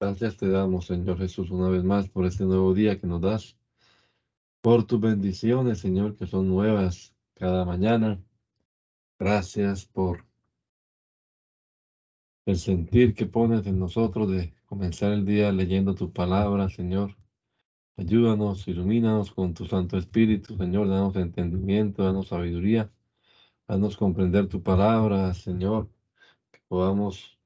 Gracias te damos, Señor Jesús, una vez más por este nuevo día que nos das, por tus bendiciones, Señor, que son nuevas cada mañana. Gracias por el sentir que pones en nosotros de comenzar el día leyendo tu palabra, Señor. Ayúdanos, ilumínanos con tu Santo Espíritu, Señor, danos entendimiento, danos sabiduría, danos comprender tu palabra, Señor, que podamos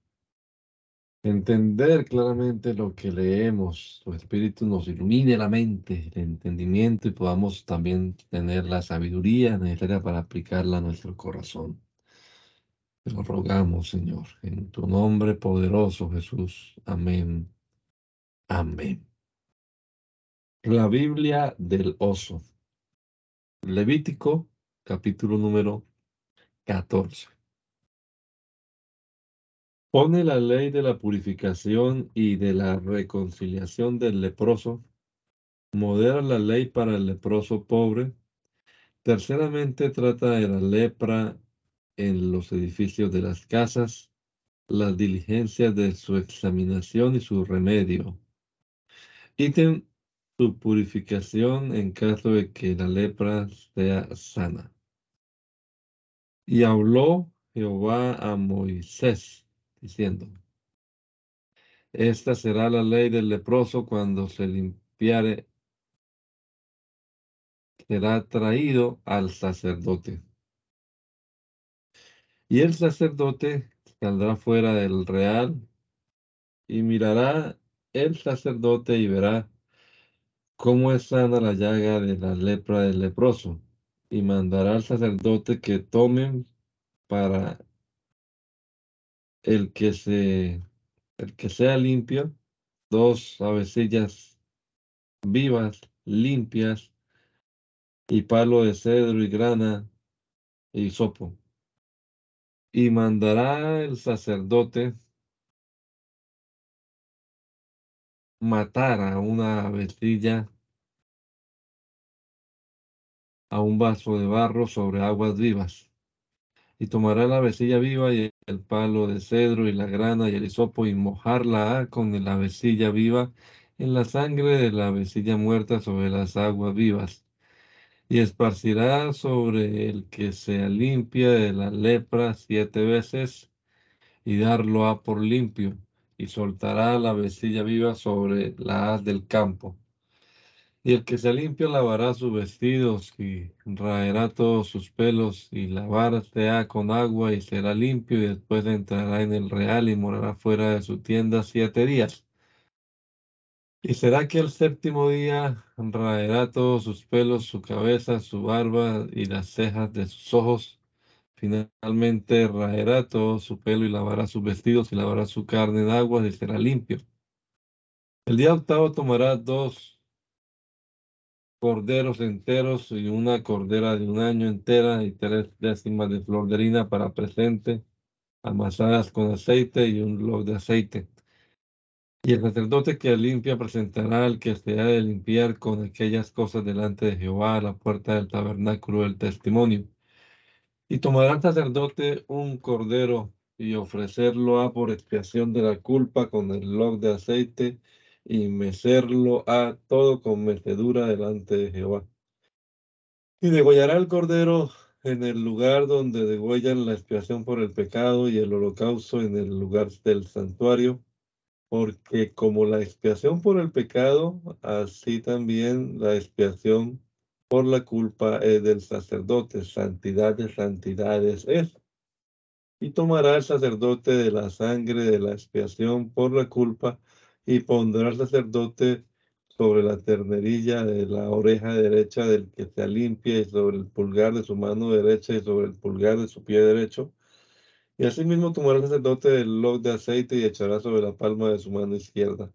entender claramente lo que leemos, tu Espíritu nos ilumine la mente, el entendimiento y podamos también tener la sabiduría necesaria para aplicarla a nuestro corazón. Te lo rogamos, Señor, en tu nombre poderoso, Jesús. Amén. Amén. La Biblia del oso. Levítico, capítulo número 14. Pone la ley de la purificación y de la reconciliación del leproso. Modera la ley para el leproso pobre. Terceramente trata de la lepra en los edificios de las casas, las diligencias de su examinación y su remedio. Ítem su purificación en caso de que la lepra sea sana. Y habló Jehová a Moisés diciendo, esta será la ley del leproso cuando se limpiare, será traído al sacerdote. Y el sacerdote saldrá fuera del real y mirará el sacerdote y verá cómo es sana la llaga de la lepra del leproso, y mandará al sacerdote que tomen para el que se el que sea limpio, dos avecillas vivas, limpias, y palo de cedro y grana y sopo. Y mandará el sacerdote matar a una avecilla a un vaso de barro sobre aguas vivas y tomará la vecilla viva y el palo de cedro y la grana y el hisopo y mojarla con la vecilla viva en la sangre de la vecilla muerta sobre las aguas vivas. Y esparcirá sobre el que sea limpia de la lepra siete veces y darlo a por limpio y soltará la vecilla viva sobre la haz del campo y el que se limpia lavará sus vestidos y raerá todos sus pelos y lavarse con agua y será limpio y después entrará en el real y morará fuera de su tienda siete días. Y será que el séptimo día raerá todos sus pelos, su cabeza, su barba y las cejas de sus ojos. Finalmente raerá todo su pelo y lavará sus vestidos y lavará su carne en agua y será limpio. El día octavo tomará dos corderos enteros y una cordera de un año entera y tres décimas de flor de harina para presente, amasadas con aceite y un log de aceite. Y el sacerdote que limpia presentará al que se ha de limpiar con aquellas cosas delante de Jehová a la puerta del tabernáculo del testimonio. Y tomará el sacerdote un cordero y ofrecerlo a por expiación de la culpa con el log de aceite y mecerlo a todo con mecedura delante de Jehová. Y degollará el cordero en el lugar donde degüellan la expiación por el pecado y el holocausto en el lugar del santuario, porque como la expiación por el pecado, así también la expiación por la culpa es del sacerdote, santidad de santidades es. Y tomará el sacerdote de la sangre de la expiación por la culpa y pondrá el sacerdote sobre la ternerilla de la oreja derecha del que se limpia y sobre el pulgar de su mano derecha y sobre el pulgar de su pie derecho. Y asimismo tomará el sacerdote el log de aceite y echará sobre la palma de su mano izquierda.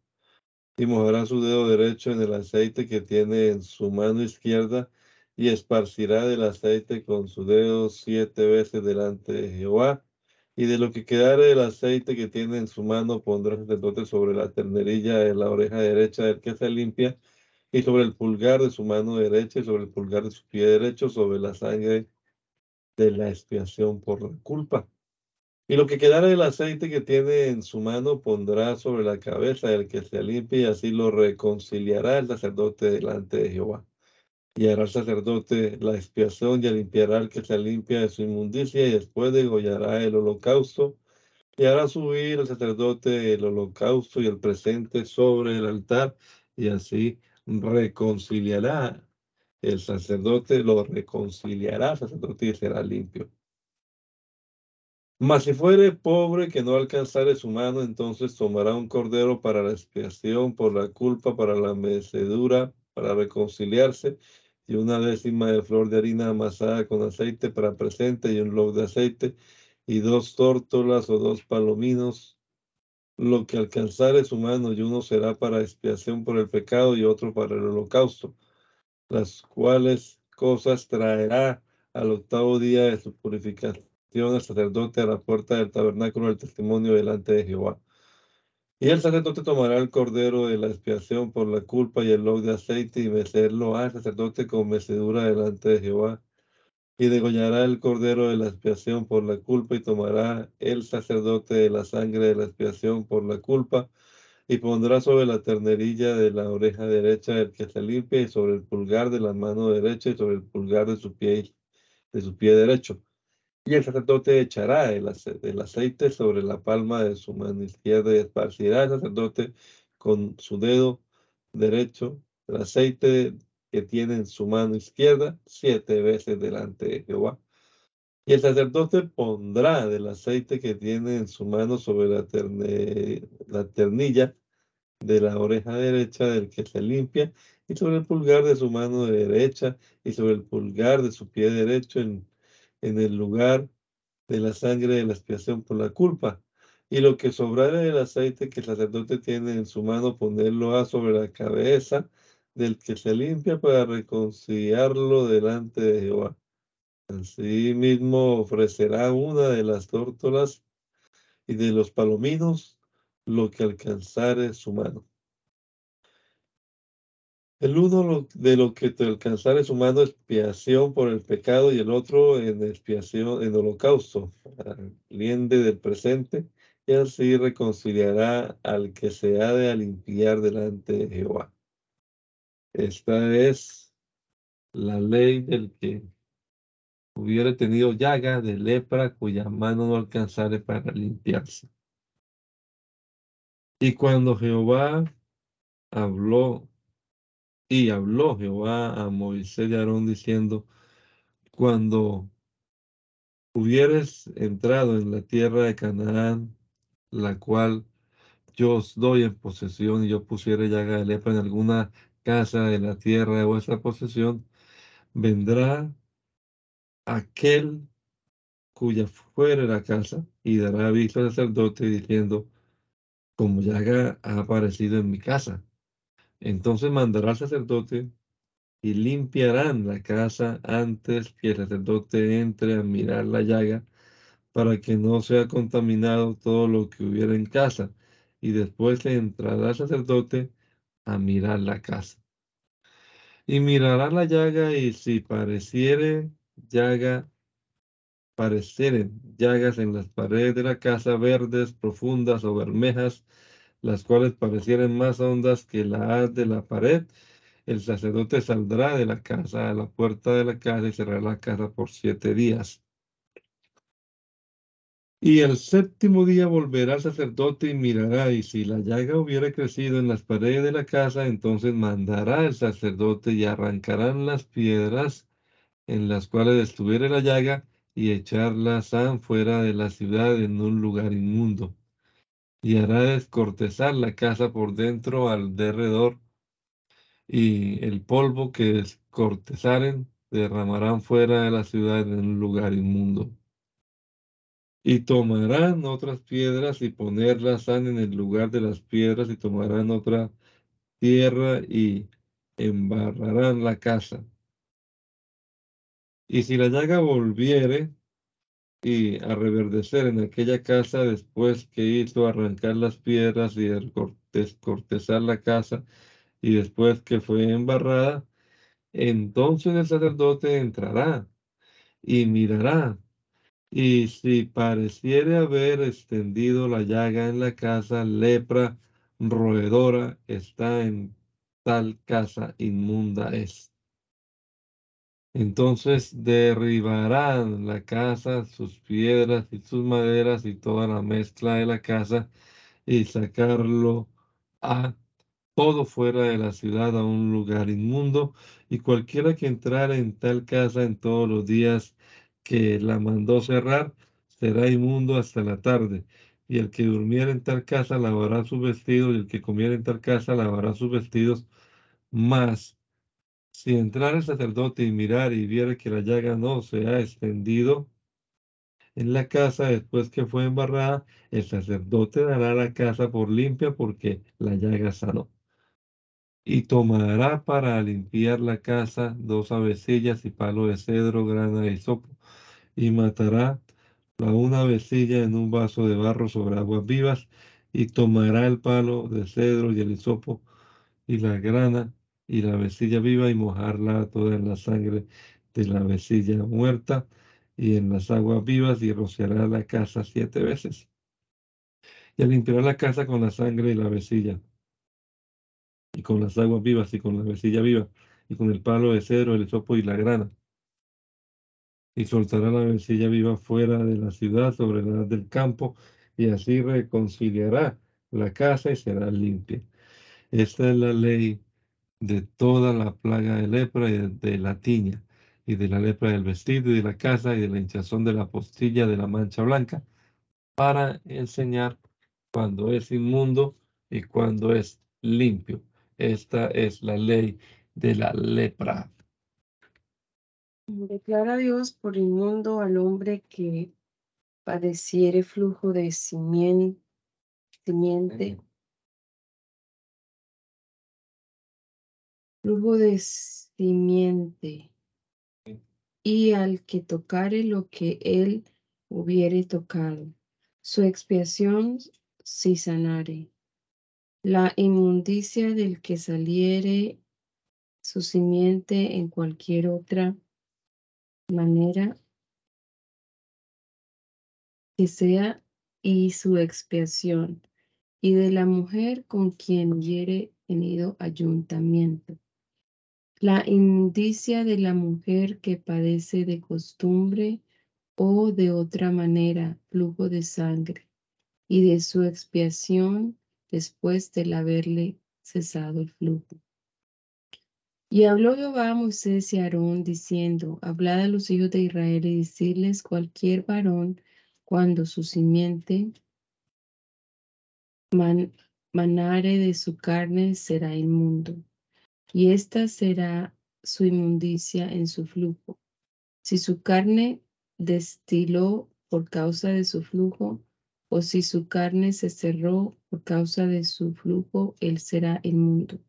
Y mojará su dedo derecho en el aceite que tiene en su mano izquierda y esparcirá del aceite con su dedo siete veces delante de Jehová y de lo que quedare del aceite que tiene en su mano pondrá el sacerdote sobre la ternerilla de la oreja derecha del que se limpia, y sobre el pulgar de su mano derecha y sobre el pulgar de su pie derecho, sobre la sangre de la expiación por la culpa. Y lo que quedara del aceite que tiene en su mano pondrá sobre la cabeza del que se limpie y así lo reconciliará el sacerdote delante de Jehová. Y hará el sacerdote la expiación y limpiará al que se limpia de su inmundicia y después degollará el holocausto y hará subir el sacerdote el holocausto y el presente sobre el altar y así reconciliará el sacerdote, lo reconciliará sacerdote y será limpio. Mas si fuere pobre que no alcanzare su mano, entonces tomará un cordero para la expiación por la culpa, para la mecedura, para reconciliarse, y una décima de flor de harina amasada con aceite para presente y un log de aceite, y dos tórtolas o dos palominos, lo que alcanzare su mano, y uno será para expiación por el pecado y otro para el holocausto, las cuales cosas traerá al octavo día de su purificación el sacerdote a la puerta del tabernáculo del testimonio delante de Jehová. Y el sacerdote tomará el cordero de la expiación por la culpa y el log de aceite y mecerlo al sacerdote con mecedura delante de Jehová. Y degollará el cordero de la expiación por la culpa y tomará el sacerdote de la sangre de la expiación por la culpa y pondrá sobre la ternerilla de la oreja derecha del que se limpia y sobre el pulgar de la mano derecha y sobre el pulgar de su pie, de su pie derecho y el sacerdote echará el, aceite sobre la palma de su mano izquierda y esparcirá el sacerdote con su dedo derecho el aceite que tiene en su mano izquierda siete veces delante de Jehová. Y el sacerdote pondrá del aceite que tiene en su mano sobre la, la ternilla de la oreja derecha del que se limpia y sobre el pulgar de su mano derecha y sobre el pulgar de su pie derecho en en el lugar de la sangre de la expiación por la culpa. Y lo que sobrare del aceite que el sacerdote tiene en su mano, ponerlo a sobre la cabeza del que se limpia para reconciliarlo delante de Jehová. Asimismo ofrecerá una de las tórtolas y de los palominos lo que alcanzare su mano. El uno de lo que te alcanzare su mano expiación por el pecado y el otro en expiación, en holocausto, liende del presente, y así reconciliará al que se ha de limpiar delante de Jehová. Esta es la ley del que hubiera tenido llaga de lepra cuya mano no alcanzare para limpiarse. Y cuando Jehová habló y habló Jehová a Moisés y Aarón diciendo, cuando hubieres entrado en la tierra de Canaán, la cual yo os doy en posesión, y yo pusiere llaga de en alguna casa de la tierra de vuestra posesión, vendrá aquel cuya fuere la casa y dará aviso al sacerdote diciendo, como llaga ha aparecido en mi casa. Entonces mandará al sacerdote y limpiarán la casa antes que el sacerdote entre a mirar la llaga para que no sea contaminado todo lo que hubiera en casa. Y después entrará el sacerdote a mirar la casa. Y mirará la llaga y si pareciere llaga, parecieren llagas en las paredes de la casa verdes, profundas o bermejas, las cuales parecieran más hondas que la haz de la pared, el sacerdote saldrá de la casa a la puerta de la casa y cerrará la casa por siete días. Y el séptimo día volverá el sacerdote y mirará, y si la llaga hubiera crecido en las paredes de la casa, entonces mandará el sacerdote y arrancarán las piedras en las cuales estuviera la llaga y echarlas fuera de la ciudad en un lugar inmundo y hará descortezar la casa por dentro al derredor, y el polvo que descortezaren derramarán fuera de la ciudad en un lugar inmundo. Y tomarán otras piedras y ponerlas en el lugar de las piedras y tomarán otra tierra y embarrarán la casa. Y si la llaga volviere y a reverdecer en aquella casa después que hizo arrancar las piedras y descortezar la casa y después que fue embarrada, entonces el sacerdote entrará y mirará Y si pareciere haber extendido la llaga en la casa, lepra roedora está en tal casa inmunda es. Entonces derribarán la casa, sus piedras y sus maderas y toda la mezcla de la casa y sacarlo a todo fuera de la ciudad a un lugar inmundo y cualquiera que entrare en tal casa en todos los días que la mandó cerrar será inmundo hasta la tarde. Y el que durmiera en tal casa lavará sus vestidos, y el que comiera en tal casa lavará sus vestidos. Más, si entrara el sacerdote y mirar y viera que la llaga no se ha extendido en la casa después que fue embarrada, el sacerdote dará la casa por limpia porque la llaga sanó. Y tomará para limpiar la casa dos avecillas y palo de cedro, grana y sopo, y matará la una avecilla en un vaso de barro sobre aguas vivas, y tomará el palo de cedro y el hisopo y la grana y la avecilla viva y mojarla toda en la sangre de la avecilla muerta y en las aguas vivas y rociará la casa siete veces. Y limpiará la casa con la sangre y la avecilla y con las aguas vivas y con la avecilla viva y con el palo de cedro, el hisopo y la grana y soltará la avecilla viva fuera de la ciudad sobre la del campo y así reconciliará la casa y será limpia. Esta es la ley de toda la plaga de lepra y de la tiña, y de la lepra del vestido y de la casa y de la hinchazón de la postilla de la mancha blanca, para enseñar cuando es inmundo y cuando es limpio. Esta es la ley de la lepra. Declara Dios por inmundo al hombre que padeciere flujo de simiente, simiente flujo de simiente, y al que tocare lo que él hubiere tocado, su expiación si sanare. La inmundicia del que saliere su simiente en cualquier otra manera que sea y su expiación, y de la mujer con quien hubiere tenido ayuntamiento la indicia de la mujer que padece de costumbre o de otra manera flujo de sangre y de su expiación después de haberle cesado el flujo. Y habló Jehová a Moisés y Aarón diciendo, hablad a los hijos de Israel y decirles cualquier varón cuando su simiente manare de su carne será inmundo y esta será su inmundicia en su flujo. Si su carne destiló por causa de su flujo, o si su carne se cerró por causa de su flujo, él será inmundo.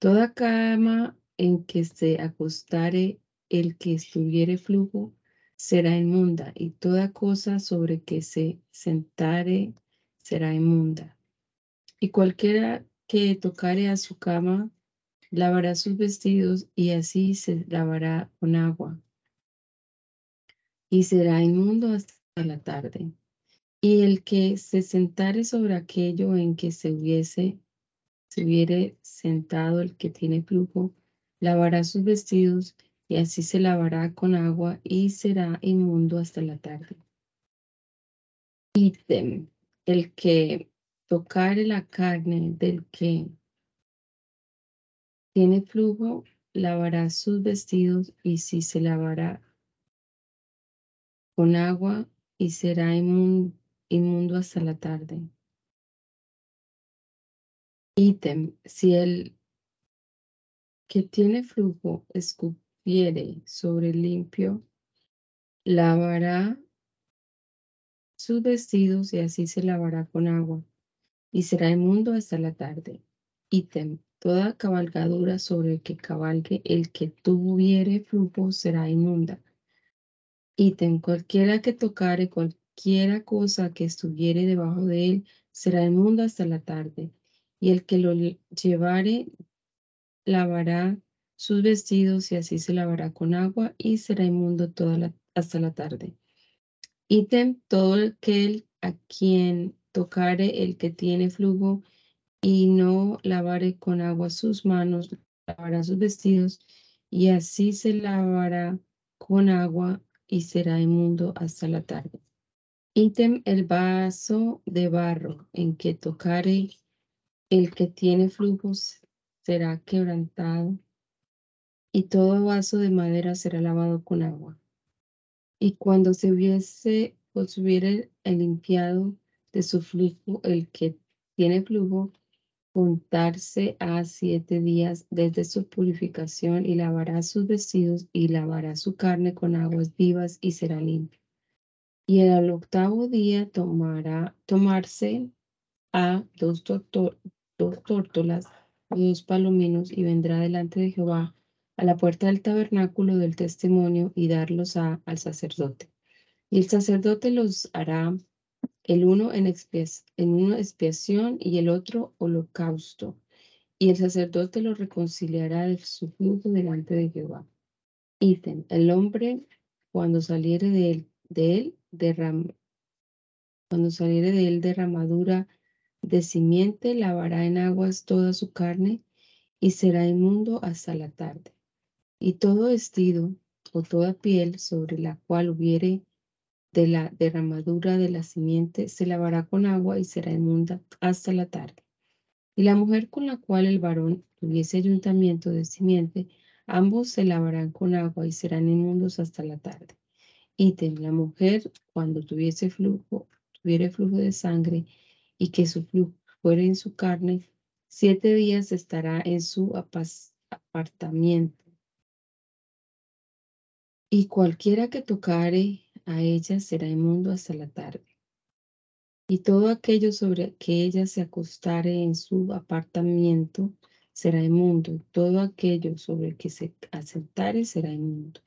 Toda cama en que se acostare el que estuviere flujo será inmunda, y toda cosa sobre que se sentare será inmunda. Y cualquiera que tocare a su cama lavará sus vestidos y así se lavará con agua. Y será inmundo hasta la tarde. Y el que se sentare sobre aquello en que se hubiese, se hubiere sentado el que tiene flujo, lavará sus vestidos y así se lavará con agua y será inmundo hasta la tarde. Ítem, el que tocare la carne del que tiene flujo, lavará sus vestidos y si se lavará con agua y será inmundo, hasta la tarde. Ítem, si el que tiene flujo escupiere sobre el limpio, lavará sus vestidos y así se lavará con agua y será inmundo hasta la tarde. Ítem, Toda cabalgadura sobre el que cabalgue el que tuviere flujo será inmunda. Ítem, cualquiera que tocare cualquiera cosa que estuviere debajo de él será inmunda hasta la tarde. Y el que lo llevare lavará sus vestidos y así se lavará con agua y será inmundo toda hasta la tarde. Ítem, todo aquel a quien tocare el que tiene flujo y no lavare con agua sus manos, lavará sus vestidos y así se lavará con agua y será inmundo hasta la tarde. Ítem el vaso de barro en que tocare el que tiene flujos será quebrantado y todo vaso de madera será lavado con agua. Y cuando se hubiese o se hubiere limpiado de su flujo el que tiene flujo, contarse a siete días desde su purificación y lavará sus vestidos y lavará su carne con aguas vivas y será limpio. Y el octavo día tomará tomarse a dos, dos tórtolas o dos palominos y vendrá delante de Jehová a la puerta del tabernáculo del testimonio y darlos a, al sacerdote. Y el sacerdote los hará el uno en, expiación y el otro holocausto. Y el sacerdote lo reconciliará de su flujo delante de Jehová. Ítem, el hombre cuando saliere de él, de él derram, cuando saliere de él derramadura de simiente, lavará en aguas toda su carne y será inmundo hasta la tarde. Y todo vestido o toda piel sobre la cual hubiere de la derramadura de la simiente se lavará con agua y será inmunda hasta la tarde. Y la mujer con la cual el varón tuviese ayuntamiento de simiente, ambos se lavarán con agua y serán inmundos hasta la tarde. Ítem, la mujer cuando tuviese flujo, tuviere flujo de sangre y que su flujo fuera en su carne, siete días estará en su apartamiento. Y cualquiera que tocare a ella será inmundo hasta la tarde. Y todo aquello sobre que ella se acostare en su apartamiento será inmundo, y todo aquello sobre que se asentare será inmundo.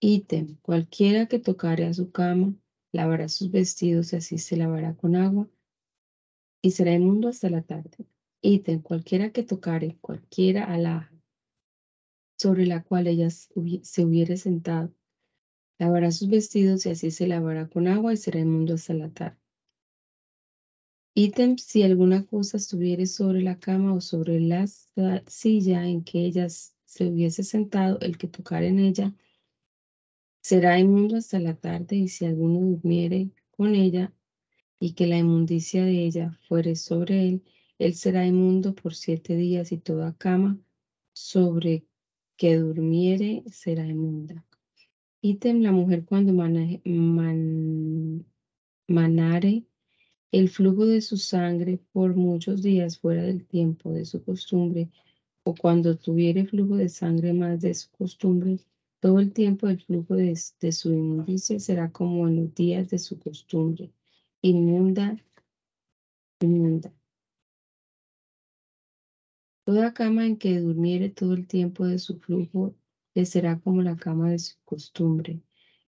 Ítem, cualquiera que tocare a su cama, lavará sus vestidos y así se lavará con agua, y será inmundo hasta la tarde. Ítem, cualquiera que tocare cualquiera alhaja sobre la cual ella se hubiere sentado, Lavará sus vestidos y así se lavará con agua y será inmundo hasta la tarde. Ítem, si alguna cosa estuviere sobre la cama o sobre la silla en que ella se hubiese sentado, el que tocare en ella será inmundo hasta la tarde, y si alguno durmiere con ella y que la inmundicia de ella fuere sobre él, él será inmundo por siete días y toda cama sobre que durmiere será inmunda. La mujer cuando manare el flujo de su sangre por muchos días fuera del tiempo de su costumbre, o cuando tuviere flujo de sangre más de su costumbre, todo el tiempo del flujo de, de su inmundicia será como en los días de su costumbre. Inmunda, inmunda. Toda cama en que durmiere todo el tiempo de su flujo le será como la cama de su costumbre,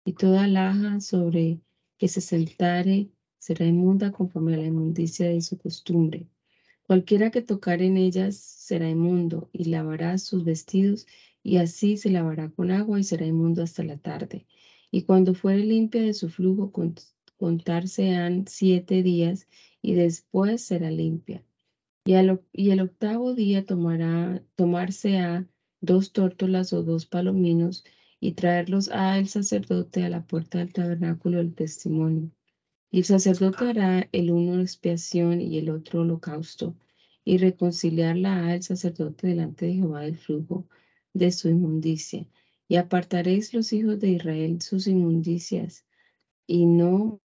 y toda laja sobre que se sentare será inmunda conforme a la inmundicia de su costumbre. Cualquiera que tocare en ellas será inmundo, y lavará sus vestidos, y así se lavará con agua y será inmundo hasta la tarde. Y cuando fuere limpia de su flujo, contarse han siete días, y después será limpia. Y, y el octavo día tomará, tomarse a dos tórtolas o dos palominos y traerlos al sacerdote a la puerta del tabernáculo del testimonio. Y el sacerdote hará el uno expiación y el otro holocausto, y reconciliarla al sacerdote delante de Jehová del flujo de su inmundicia. Y apartaréis los hijos de Israel sus inmundicias, y no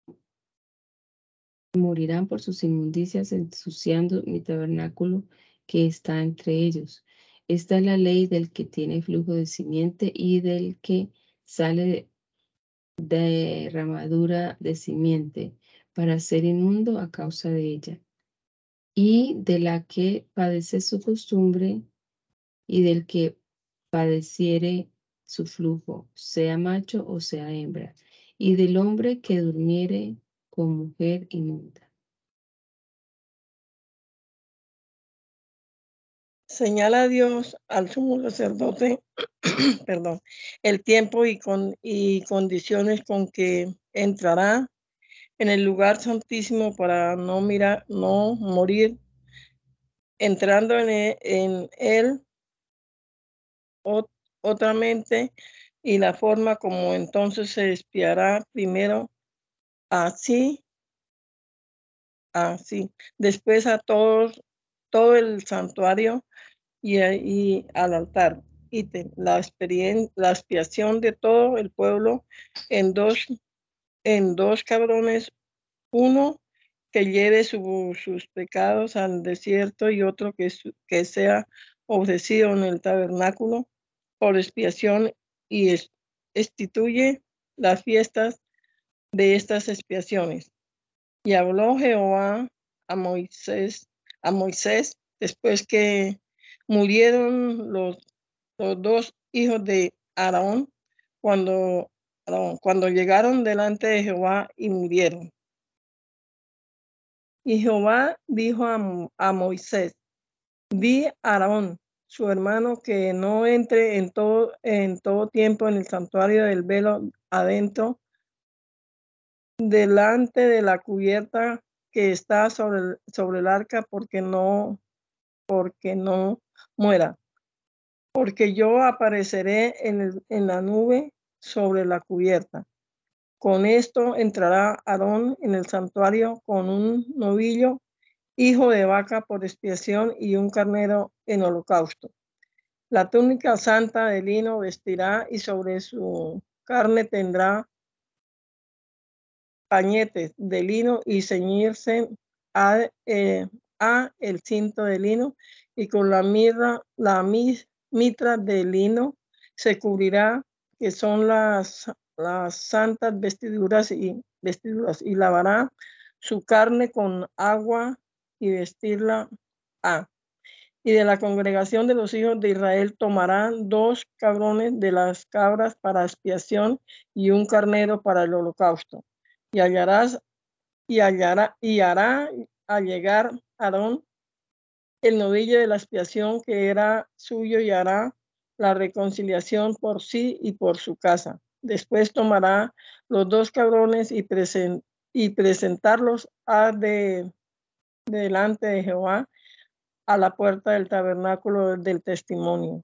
morirán por sus inmundicias ensuciando mi tabernáculo que está entre ellos. Esta es la ley del que tiene flujo de simiente y del que sale de ramadura de simiente para ser inmundo a causa de ella, y de la que padece su costumbre y del que padeciere su flujo, sea macho o sea hembra, y del hombre que durmiere con mujer inmunda. Señala a Dios al sumo sacerdote, perdón, el tiempo y, con, y condiciones con que entrará en el lugar santísimo para no mirar, no morir, entrando en e, en él otra mente y la forma como entonces se espiará primero así, así, después a todos, todo el santuario y, y al altar. y la, la expiación de todo el pueblo en dos, en dos cabrones, uno que lleve sus pecados al desierto y otro que, que sea ofrecido en el tabernáculo por expiación y instituye las fiestas de estas expiaciones. Y habló Jehová a Moisés, a Moisés después que murieron los, los dos hijos de Aarón cuando, cuando llegaron delante de Jehová y murieron. Y Jehová dijo a, a Moisés, di a Aarón, su hermano, que no entre en todo, en todo tiempo en el santuario del velo adentro, delante de la cubierta que está sobre sobre el arca, porque no, porque no muera. Porque yo apareceré en, en la nube sobre la cubierta. Con esto entrará Aarón en el santuario con un novillo hijo de vaca por expiación y un carnero en holocausto. La túnica santa de lino vestirá y sobre su carne tendrá pañetes de lino y ceñirse a, eh, a, el cinto de lino y con la mirra, la mitra de lino se cubrirá que son las, las santas vestiduras y vestiduras y lavará su carne con agua y vestirla a. Y de la congregación de los hijos de Israel tomarán dos cabrones de las cabras para expiación y un carnero para el holocausto. Y hallarás y hallará y hará al llegar Aarón el novillo de la expiación que era suyo y hará la reconciliación por sí y por su casa. Después tomará los dos cabrones y, y presentarlos a de delante de Jehová a la puerta del tabernáculo del testimonio.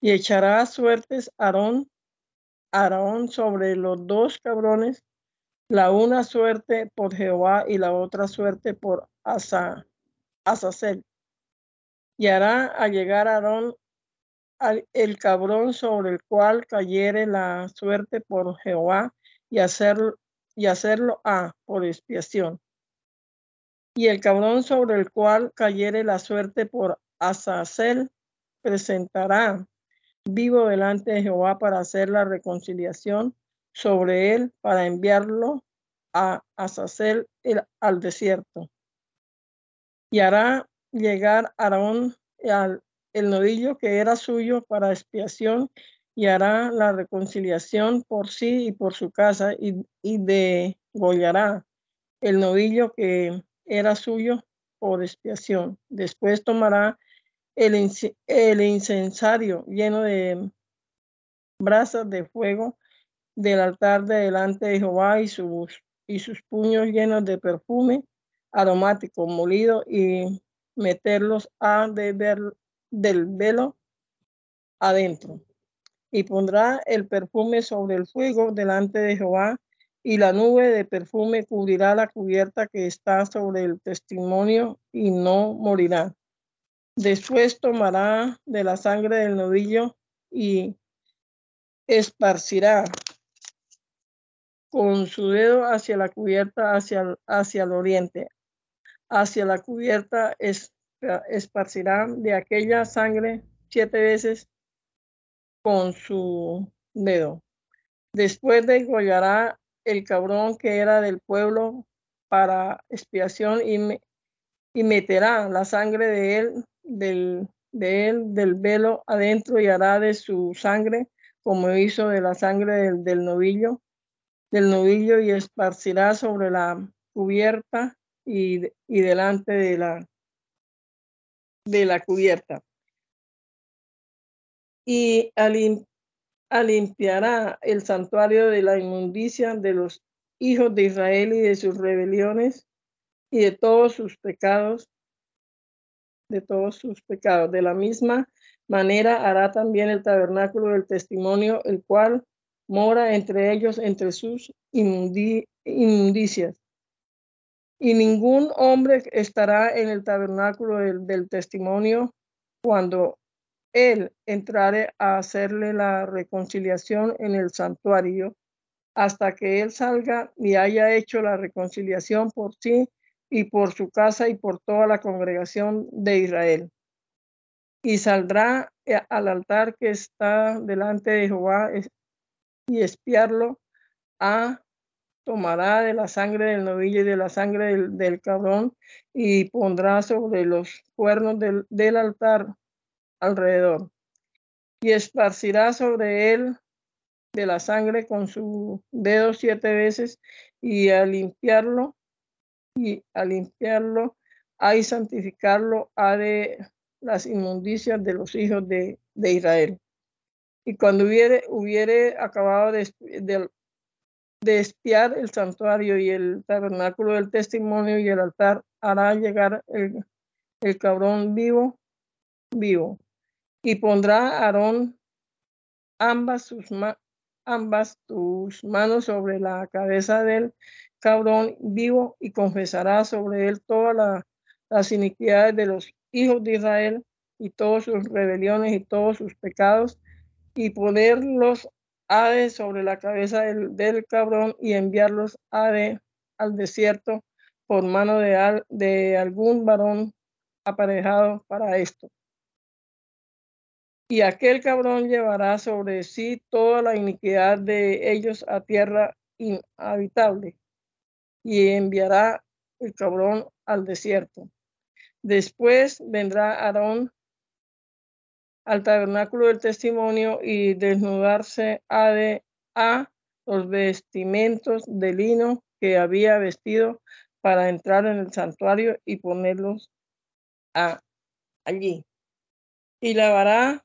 Y echará suertes Aarón, Aarón sobre los dos cabrones, la una suerte por Jehová y la otra suerte por Asa, Y hará a llegar Aarón el cabrón sobre el cual cayere la suerte por Jehová y, hacer, y hacerlo a por expiación y el cabrón sobre el cual cayere la suerte por Azazel presentará vivo delante de Jehová para hacer la reconciliación sobre él, para enviarlo a Azazel al desierto. Y hará llegar Aarón al el nodillo que era suyo para expiación y hará la reconciliación por sí y por su casa y, y degollará el novillo que era suyo por expiación. Después tomará el, incensario lleno de brasas de fuego del altar de delante de Jehová y sus, y sus puños llenos de perfume aromático molido y meterlos a deber del velo adentro. Y pondrá el perfume sobre el fuego delante de Jehová y la nube de perfume cubrirá la cubierta que está sobre el testimonio y no morirá. Después tomará de la sangre del novillo y esparcirá con su dedo hacia la cubierta, hacia, hacia el oriente. Hacia la cubierta esparcirá de aquella sangre siete veces con su dedo. Después degollará el cabrón que era del pueblo para expiación y, y meterá la sangre de él, del, de él, del velo adentro y hará de su sangre como hizo de la sangre del, del novillo, del novillo y esparcirá sobre la cubierta y, y delante de la, de la cubierta. y limpiará el santuario de la inmundicia de los hijos de Israel y de sus rebeliones y de todos sus pecados, de todos sus pecados. De la misma manera hará también el tabernáculo del testimonio, el cual mora entre ellos, entre sus inmundicias. Y ningún hombre estará en el tabernáculo del, testimonio cuando él entrare a hacerle la reconciliación en el santuario, hasta que él salga y haya hecho la reconciliación por sí y por su casa y por toda la congregación de Israel. Y saldrá eh, al altar que está delante de Jehová y espiarlo a tomará de la sangre del novillo y de la sangre del, cabrón y pondrá sobre los cuernos del, del, altar alrededor y esparcirá sobre él de la sangre con su dedo siete veces y a limpiarlo y a limpiarlo a y santificarlo ha de las inmundicias de los hijos de, Israel. Y cuando hubiere, acabado de, de espiar el santuario y el tabernáculo del testimonio y el altar, hará llegar el, cabrón vivo, vivo. Y pondrá Aarón ambas, sus ambas tus manos sobre la cabeza del cabrón vivo y confesará sobre él todas las iniquidades de los hijos de Israel y todas sus rebeliones y todos sus pecados y ponerlos ave sobre la cabeza del, cabrón y enviarlos ave al desierto por mano de, de algún varón aparejado para esto. Y aquel cabrón llevará sobre sí toda la iniquidad de ellos a tierra inhabitable y enviará el cabrón al desierto. Después vendrá Aarón al tabernáculo del testimonio y desnudarse a, de, a los vestimentos de lino que había vestido para entrar en el santuario y ponerlos a, allí. Y lavará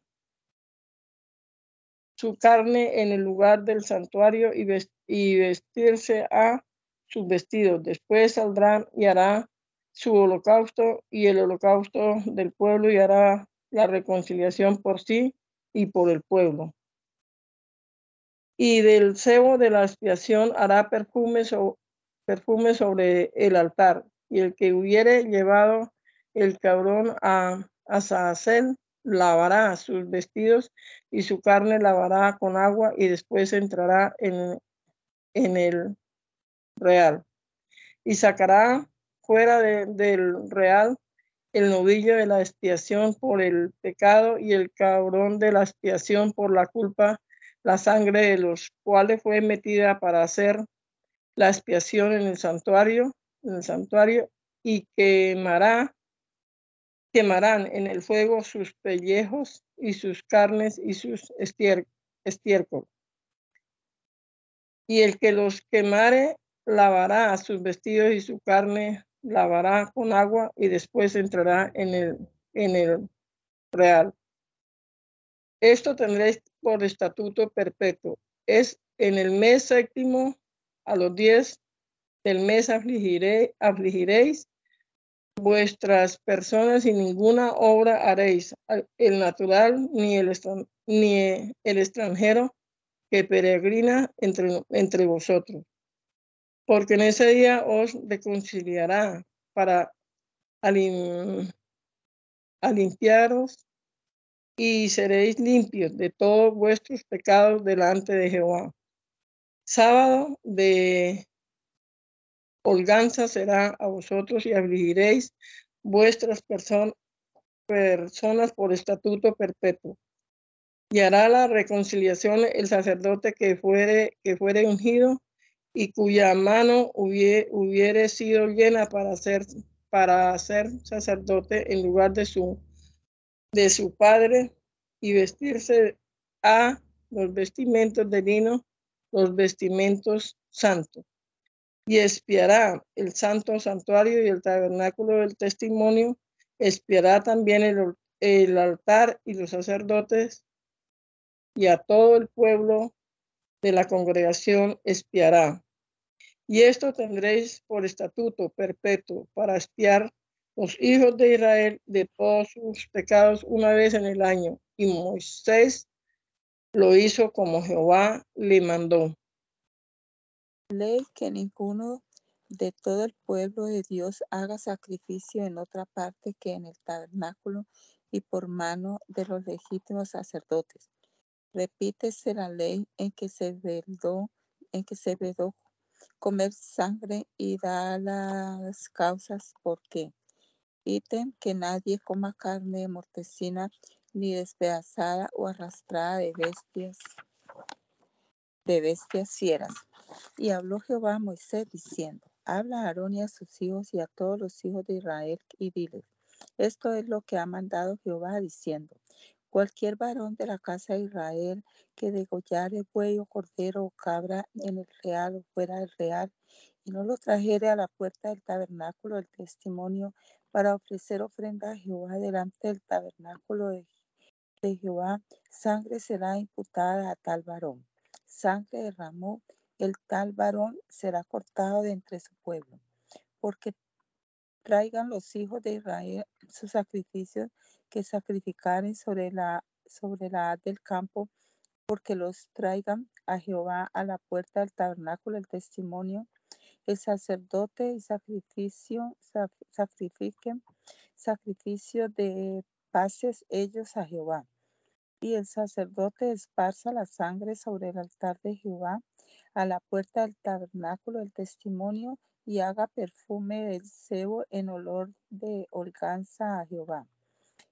su carne en el lugar del santuario y, y vestirse a sus vestidos. Después saldrá y hará su holocausto y el holocausto del pueblo y hará la reconciliación por sí y por el pueblo. Y del cebo de la expiación hará perfume, perfume sobre el altar, y el que hubiere llevado el cabrón a, a lavará sus vestidos y su carne lavará con agua y después entrará en, en el real. Y sacará fuera del real el novillo de la expiación por el pecado y el cabrón de la expiación por la culpa, la sangre de los cuales fue metida para hacer la expiación en el santuario, en el santuario, y quemará, quemarán en el fuego sus pellejos y sus carnes y sus estiércoles. Y el que los quemare lavará sus vestidos y su carne lavará con agua y después entrará en el, en el real. Esto tendréis por estatuto perpetuo. Es en el mes séptimo a los diez del mes afligiré, afligiréis vuestras personas y ninguna obra haréis, el natural ni el, ni el extranjero que peregrina entre, entre vosotros porque en ese día os reconciliará para limpiaros y seréis limpios de todos vuestros pecados delante de Jehová. Sábado de holganza será a vosotros y afligiréis vuestras personas por estatuto perpetuo. Y hará la reconciliación el sacerdote que fuere, que fuere ungido y cuya mano hubiere, sido llena para ser, para ser sacerdote en lugar de su, de su padre y vestirse a los vestimentos de lino, los vestimentos santos. Y espiará el santo santuario y el tabernáculo del testimonio, espiará también el, el altar y los sacerdotes y a todo el pueblo de la congregación espiará. Y esto tendréis por estatuto perpetuo para espiar los hijos de Israel de todos sus pecados una vez en el año. Y Moisés lo hizo como Jehová le mandó. Ley que ninguno de todo el pueblo de Dios haga sacrificio en otra parte que en el tabernáculo y por mano de los legítimos sacerdotes. Repítese la ley en que se vedó, en que se vedó comer sangre y da las causas por qué. Ítem que nadie coma carne mortecina ni despedazada o arrastrada de bestias, de bestias fieras. Y habló Jehová a Moisés diciendo, habla a Aarón y a sus hijos y a todos los hijos de Israel y diles, esto es lo que ha mandado Jehová diciendo, cualquier varón de la casa de Israel que degollare buey o cordero o cabra en el real o fuera del real y no lo trajere a la puerta del tabernáculo del testimonio para ofrecer ofrenda a Jehová delante del tabernáculo de de Jehová, sangre será imputada a tal varón. Sangre derramó, el tal varón será cortado de entre su pueblo. Porque traigan los hijos de Israel sus sacrificios que sacrificaren sobre la, sobre la del campo, porque los traigan a Jehová a la puerta del tabernáculo del testimonio. El sacerdote y sacrificio, sacrifiquen sacrificio de paces ellos a Jehová y el sacerdote esparza la sangre sobre el altar de Jehová a la puerta del tabernáculo del testimonio y haga perfume del cebo en olor de holganza a Jehová.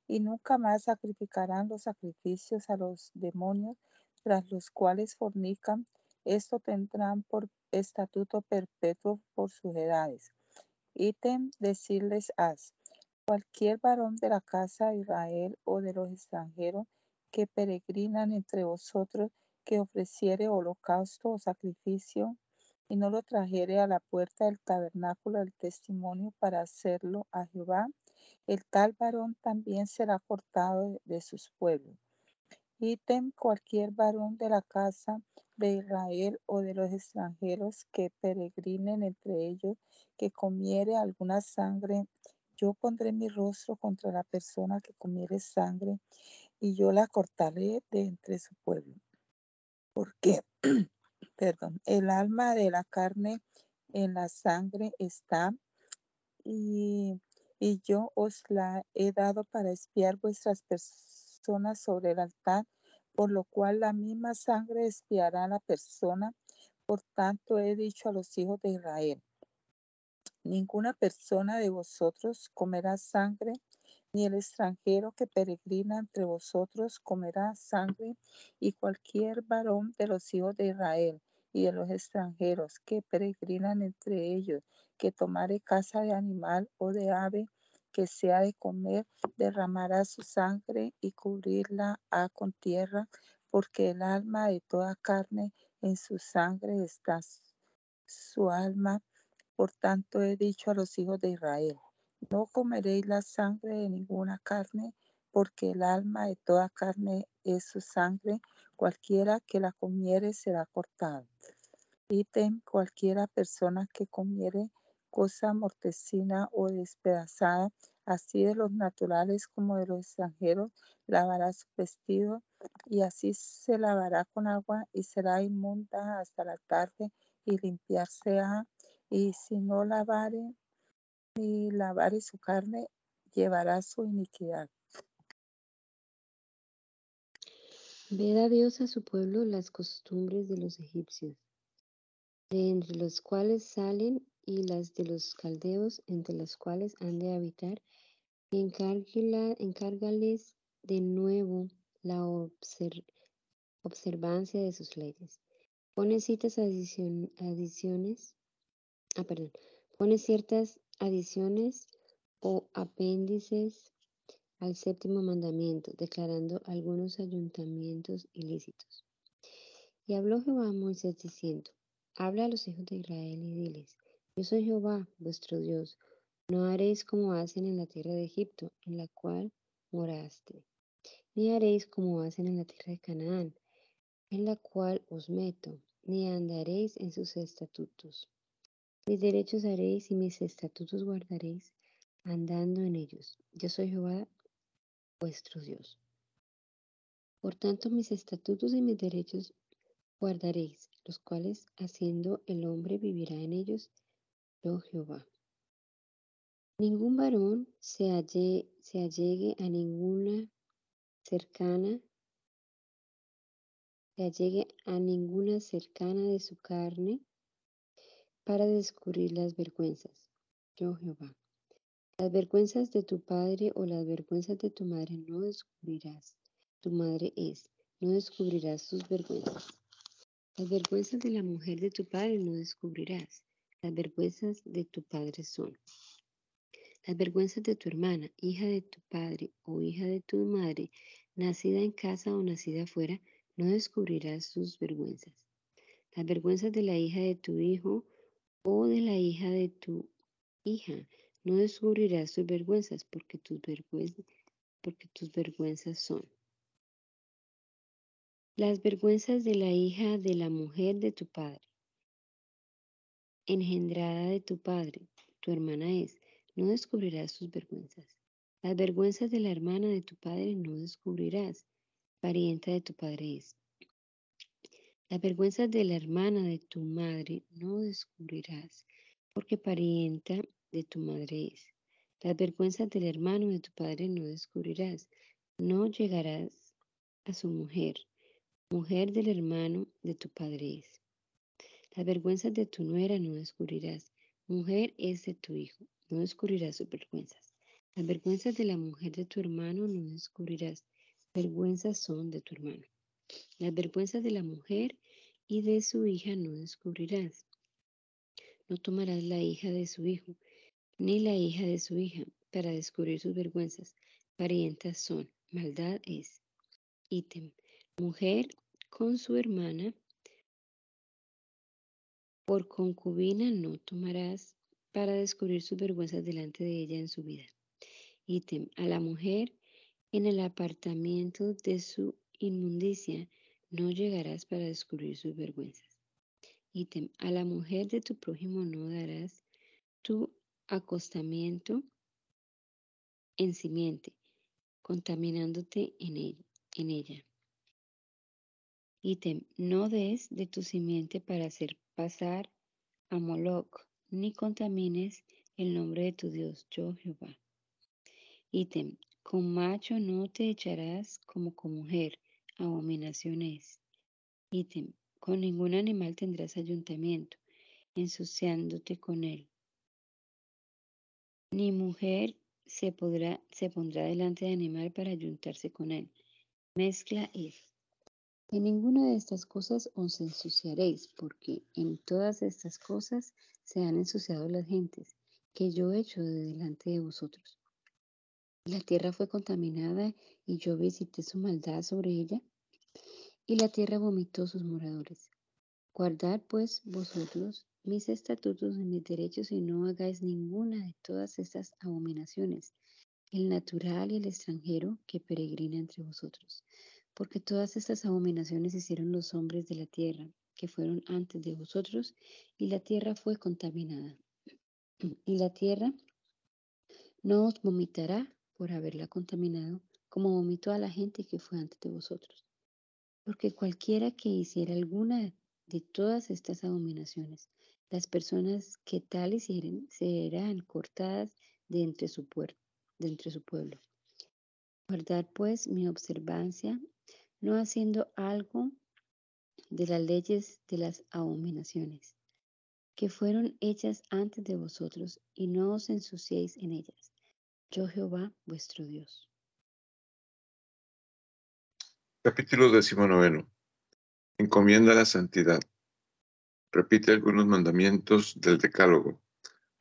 Y nunca más sacrificarán los sacrificios a los demonios tras los cuales fornican. Esto tendrán por estatuto perpetuo por sus edades. Ítem decirles haz. Cualquier varón de la casa de Israel o de los extranjeros que peregrinan entre vosotros, que ofreciere holocausto o sacrificio y no lo trajere a la puerta del tabernáculo del testimonio para hacerlo a Jehová, el tal varón también será cortado de sus pueblos. Ítem cualquier varón de la casa de Israel o de los extranjeros que peregrinen entre ellos, que comiere alguna sangre, yo pondré mi rostro contra la persona que comiere sangre y yo la cortaré de entre su pueblo. Porque, perdón, el alma de la carne en la sangre está y, y yo os la he dado para espiar vuestras personas sobre el altar, por lo cual la misma sangre espiará a la persona. Por tanto he dicho a los hijos de Israel, ninguna persona de vosotros comerá sangre ni el extranjero que peregrina entre vosotros comerá sangre, y cualquier varón de los hijos de Israel y de los extranjeros que peregrinan entre ellos, que tomare casa de animal o de ave, que sea de comer, derramará su sangre y cubrirla a con tierra, porque el alma de toda carne en su sangre está su alma. Por tanto he dicho a los hijos de Israel, no comeréis la sangre de ninguna carne, porque el alma de toda carne es su sangre. Cualquiera que la comiere será cortado. Ítem, cualquiera persona que comiere cosa mortecina o despedazada, así de los naturales como de los extranjeros, lavará su vestido y así se lavará con agua y será inmunda hasta la tarde y limpiarse ha. Y si no lavare, y lavare su carne, llevará su iniquidad. Ved a Dios a su pueblo las costumbres de los egipcios, de entre los cuales salen, y las de los caldeos, entre los cuales han de habitar, y encárgales de nuevo la observancia de sus leyes. Pone citas adiciones, ah, perdón, pone ciertas adiciones o apéndices al séptimo mandamiento, declarando algunos ayuntamientos ilícitos. Y habló Jehová a Moisés diciendo, Habla a los hijos de Israel y diles, Yo soy Jehová, vuestro Dios, no haréis como hacen en la tierra de Egipto, en la cual moraste, ni haréis como hacen en la tierra de Canaán, en la cual os meto, ni andaréis en sus estatutos. Mis derechos haréis y mis estatutos guardaréis, andando en ellos. Yo soy Jehová, vuestro Dios. Por tanto, mis estatutos y mis derechos guardaréis, los cuales haciendo el hombre vivirá en ellos, yo Jehová. Ningún varón se, allegue a ninguna cercana, se allegue a ninguna cercana de su carne para descubrir las vergüenzas. Yo Jehová. Las vergüenzas de tu padre o las vergüenzas de tu madre no descubrirás. Tu madre es, no descubrirás sus vergüenzas. Las vergüenzas de la mujer de tu padre no descubrirás. Las vergüenzas de tu padre son. Las vergüenzas de tu hermana, hija de tu padre o hija de tu madre, nacida en casa o nacida afuera, no descubrirás sus vergüenzas. Las vergüenzas de la hija de tu hijo o de la hija de tu hija, no descubrirás sus vergüenzas porque tus vergüenzas, porque tus vergüenzas son. Las vergüenzas de la hija de la mujer de tu padre, engendrada de tu padre, tu hermana es, no descubrirás sus vergüenzas. Las vergüenzas de la hermana de tu padre no descubrirás, parienta de tu padre es. Las vergüenzas de la hermana de tu madre no descubrirás, porque parienta de tu madre es. Las vergüenzas del hermano de tu padre no descubrirás, no llegarás a su mujer, mujer del hermano de tu padre es. Las vergüenzas de tu nuera no descubrirás, mujer es de tu hijo no descubrirás sus vergüenzas. Las vergüenzas de la mujer de tu hermano no descubrirás. Vergüenzas son de tu hermano. Las vergüenzas de la mujer y de su hija no descubrirás. No tomarás la hija de su hijo, ni la hija de su hija, para descubrir sus vergüenzas. Parientas son. Maldad es. Ítem. Mujer con su hermana. Por concubina no tomarás para descubrir sus vergüenzas delante de ella en su vida. Ítem, a la mujer en el apartamiento de su inmundicia no llegarás para descubrir sus vergüenzas. Ítem, a la mujer de tu prójimo no darás tu acostamiento en simiente, contaminándote en, en ella. Ítem, no des de tu simiente para hacer pasar a Moloch ni contamines el nombre de tu Dios, yo Jehová. Ítem, con macho no te echarás como con mujer, abominación es. Ítem, con ningún animal tendrás ayuntamiento, ensuciándote con él. Ni mujer se, podrá, se pondrá delante de animal para ayuntarse con él. Mezcla es. En ninguna de estas cosas os ensuciaréis, porque en todas estas cosas se han ensuciado las gentes, que yo he hecho de delante de vosotros. La tierra fue contaminada y yo visité su maldad sobre ella, y la tierra vomitó sus moradores. Guardad pues vosotros mis estatutos y mis derechos y no hagáis ninguna de todas estas abominaciones, el natural y el extranjero que peregrina entre vosotros porque todas estas abominaciones hicieron los hombres de la tierra, que fueron antes de vosotros, y la tierra fue contaminada. Y la tierra no os vomitará por haberla contaminado, como vomitó a la gente que fue antes de vosotros. Porque cualquiera que hiciera alguna de todas estas abominaciones, las personas que tal hicieren serán cortadas de entre su, de entre su pueblo. Guardad pues mi observancia no haciendo algo de las leyes de las abominaciones, que fueron hechas antes de vosotros, y no os ensuciéis en ellas. Yo Jehová vuestro Dios. Capítulo decimonoveno. Encomienda la santidad. Repite algunos mandamientos del Decálogo.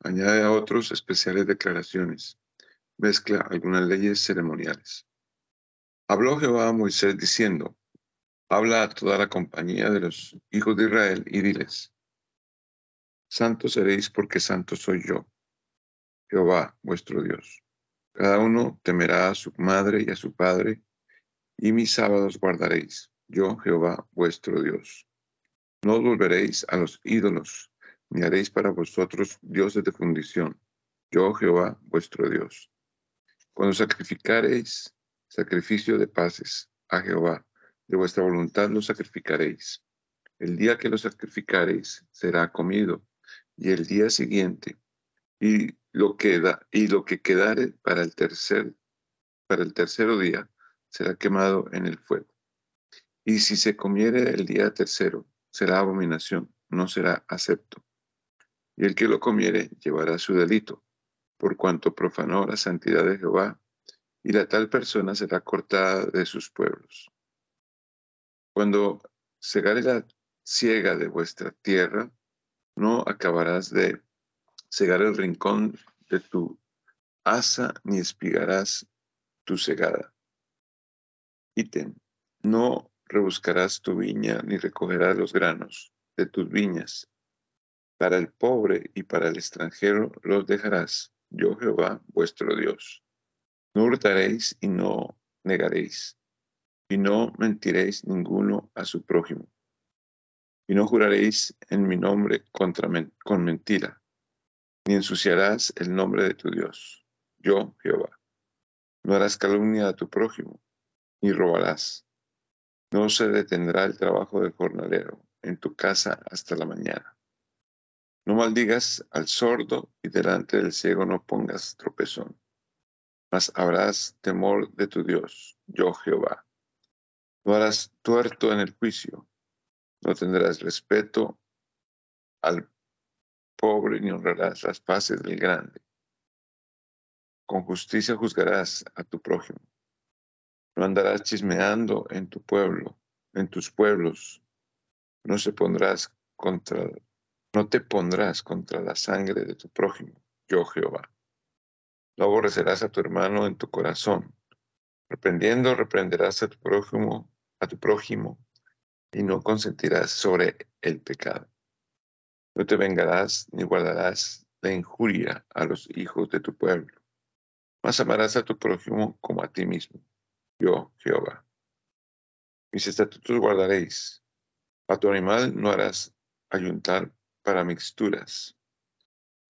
Añade a otros especiales declaraciones. Mezcla algunas leyes ceremoniales. Habló Jehová a Moisés diciendo, habla a toda la compañía de los hijos de Israel y diles, santos seréis porque santo soy yo, Jehová vuestro Dios. Cada uno temerá a su madre y a su padre, y mis sábados guardaréis. yo Jehová vuestro Dios. No volveréis a los ídolos, ni haréis para vosotros dioses de fundición, yo Jehová vuestro Dios. Cuando sacrificaréis sacrificio de paces a Jehová, de vuestra voluntad lo sacrificaréis. El día que lo sacrificaréis será comido, y el día siguiente, y lo que, y lo que quedare para el tercer, para el tercero día, será quemado en el fuego. Y si se comiere el día tercero, será abominación, no será acepto. Y el que lo comiere llevará su delito, por cuanto profanó la santidad de Jehová, y la tal persona será cortada de sus pueblos. Cuando segare la ciega de vuestra tierra, no acabarás de cegar el rincón de tu asa, ni espigarás tu cegada. Ítem, no rebuscarás tu viña, ni recogerás los granos de tus viñas. Para el pobre y para el extranjero los dejarás, yo Jehová vuestro Dios. No hurtaréis y no negaréis, y no mentiréis ninguno a su prójimo. Y no juraréis en mi nombre contra con mentira, ni ensuciarás el nombre de tu Dios, yo Jehová. No harás calumnia a tu prójimo, ni robarás. No se detendrá el trabajo del jornalero en tu casa hasta la mañana. No maldigas al sordo y delante del ciego no pongas tropezón, mas habrás temor de tu Dios, yo Jehová. No harás tuerto en el juicio, no tendrás respeto al pobre ni honrarás las paces del grande. Con justicia juzgarás a tu prójimo. No andarás chismeando en tu pueblo, en tus pueblos. No se pondrás contra no te pondrás contra la sangre de tu prójimo, yo Jehová. No aborrecerás a tu hermano en tu corazón. Reprendiendo, reprenderás a tu prójimo, a tu prójimo, y no consentirás sobre el pecado. No te vengarás ni guardarás la injuria a los hijos de tu pueblo. Mas amarás a tu prójimo como a ti mismo, yo Jehová. Mis estatutos guardaréis. A tu animal no harás ayuntar para mixturas.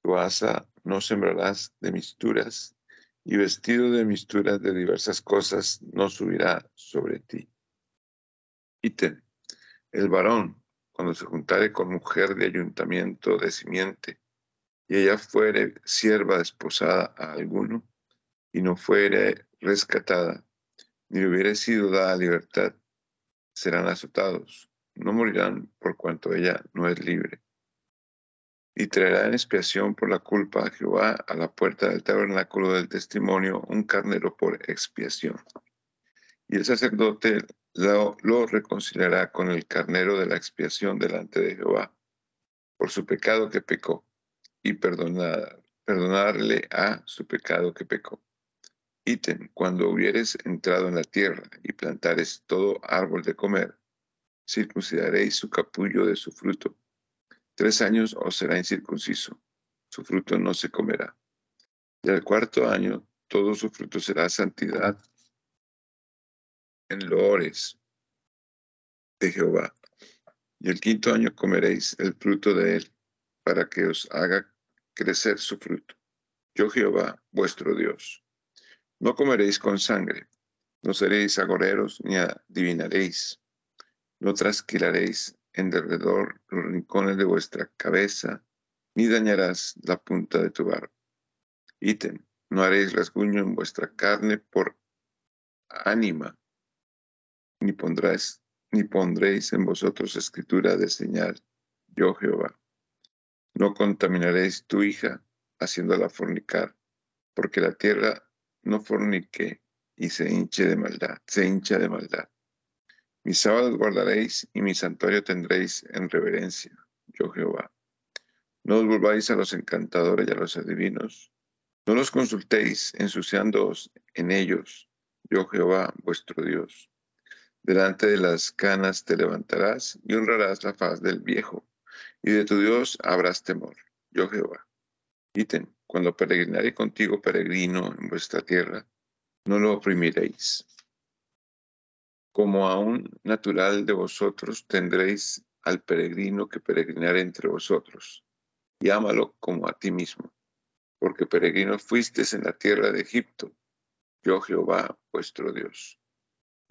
Tu asa no sembrarás de mixturas, y vestido de mixturas de diversas cosas no subirá sobre ti. Ítem. El varón, cuando se juntare con mujer de ayuntamiento de simiente, y ella fuere sierva desposada a alguno, y no fuere rescatada, ni hubiere sido dada libertad, serán azotados, no morirán por cuanto ella no es libre y traerá en expiación por la culpa a Jehová a la puerta del tabernáculo del testimonio un carnero por expiación. Y el sacerdote lo, reconciliará con el carnero de la expiación delante de Jehová por su pecado que pecó y perdonar, perdonarle a su pecado que pecó. Ítem, cuando hubieres entrado en la tierra y plantares todo árbol de comer, circuncidaréis su capullo de su fruto Tres años os será incircunciso, su fruto no se comerá. Y al cuarto año todo su fruto será santidad en loores de Jehová. Y el quinto año comeréis el fruto de él, para que os haga crecer su fruto. Yo Jehová, vuestro Dios. No comeréis con sangre, no seréis agoreros ni adivinaréis, no trasquilaréis en derredor los rincones de vuestra cabeza, ni dañarás la punta de tu barba. Ítem, no haréis rasguño en vuestra carne por ánima, ni pondréis, ni pondréis en vosotros escritura de señal, yo Jehová. No contaminaréis tu hija haciéndola fornicar, porque la tierra no fornique y se hinche de maldad, se hincha de maldad. Mis sábados guardaréis y mi santuario tendréis en reverencia, yo Jehová. No os volváis a los encantadores y a los adivinos. No los consultéis ensuciándoos en ellos, yo Jehová, vuestro Dios. Delante de las canas te levantarás y honrarás la faz del viejo, y de tu Dios habrás temor, yo Jehová. Ítem, cuando peregrinaré contigo peregrino en vuestra tierra, no lo oprimiréis Como a un natural de vosotros tendréis al peregrino que peregrinar entre vosotros, y ámalo como a ti mismo, porque peregrino fuisteis en la tierra de Egipto, yo Jehová vuestro Dios.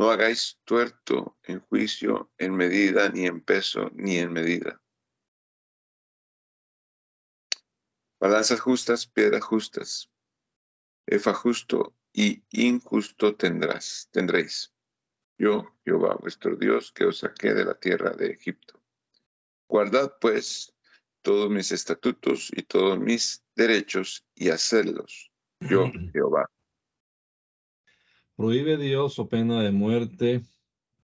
No hagáis tuerto en juicio, en medida, ni en peso, ni en medida. Balanzas justas, piedras justas. Efa justo y injusto tendrás, tendréis. Yo, Jehová, vuestro Dios, que os saqué de la tierra de Egipto. Guardad, pues, todos mis estatutos y todos mis derechos y hacedlos. Yo, Jehová. Prohíbe Dios o pena de muerte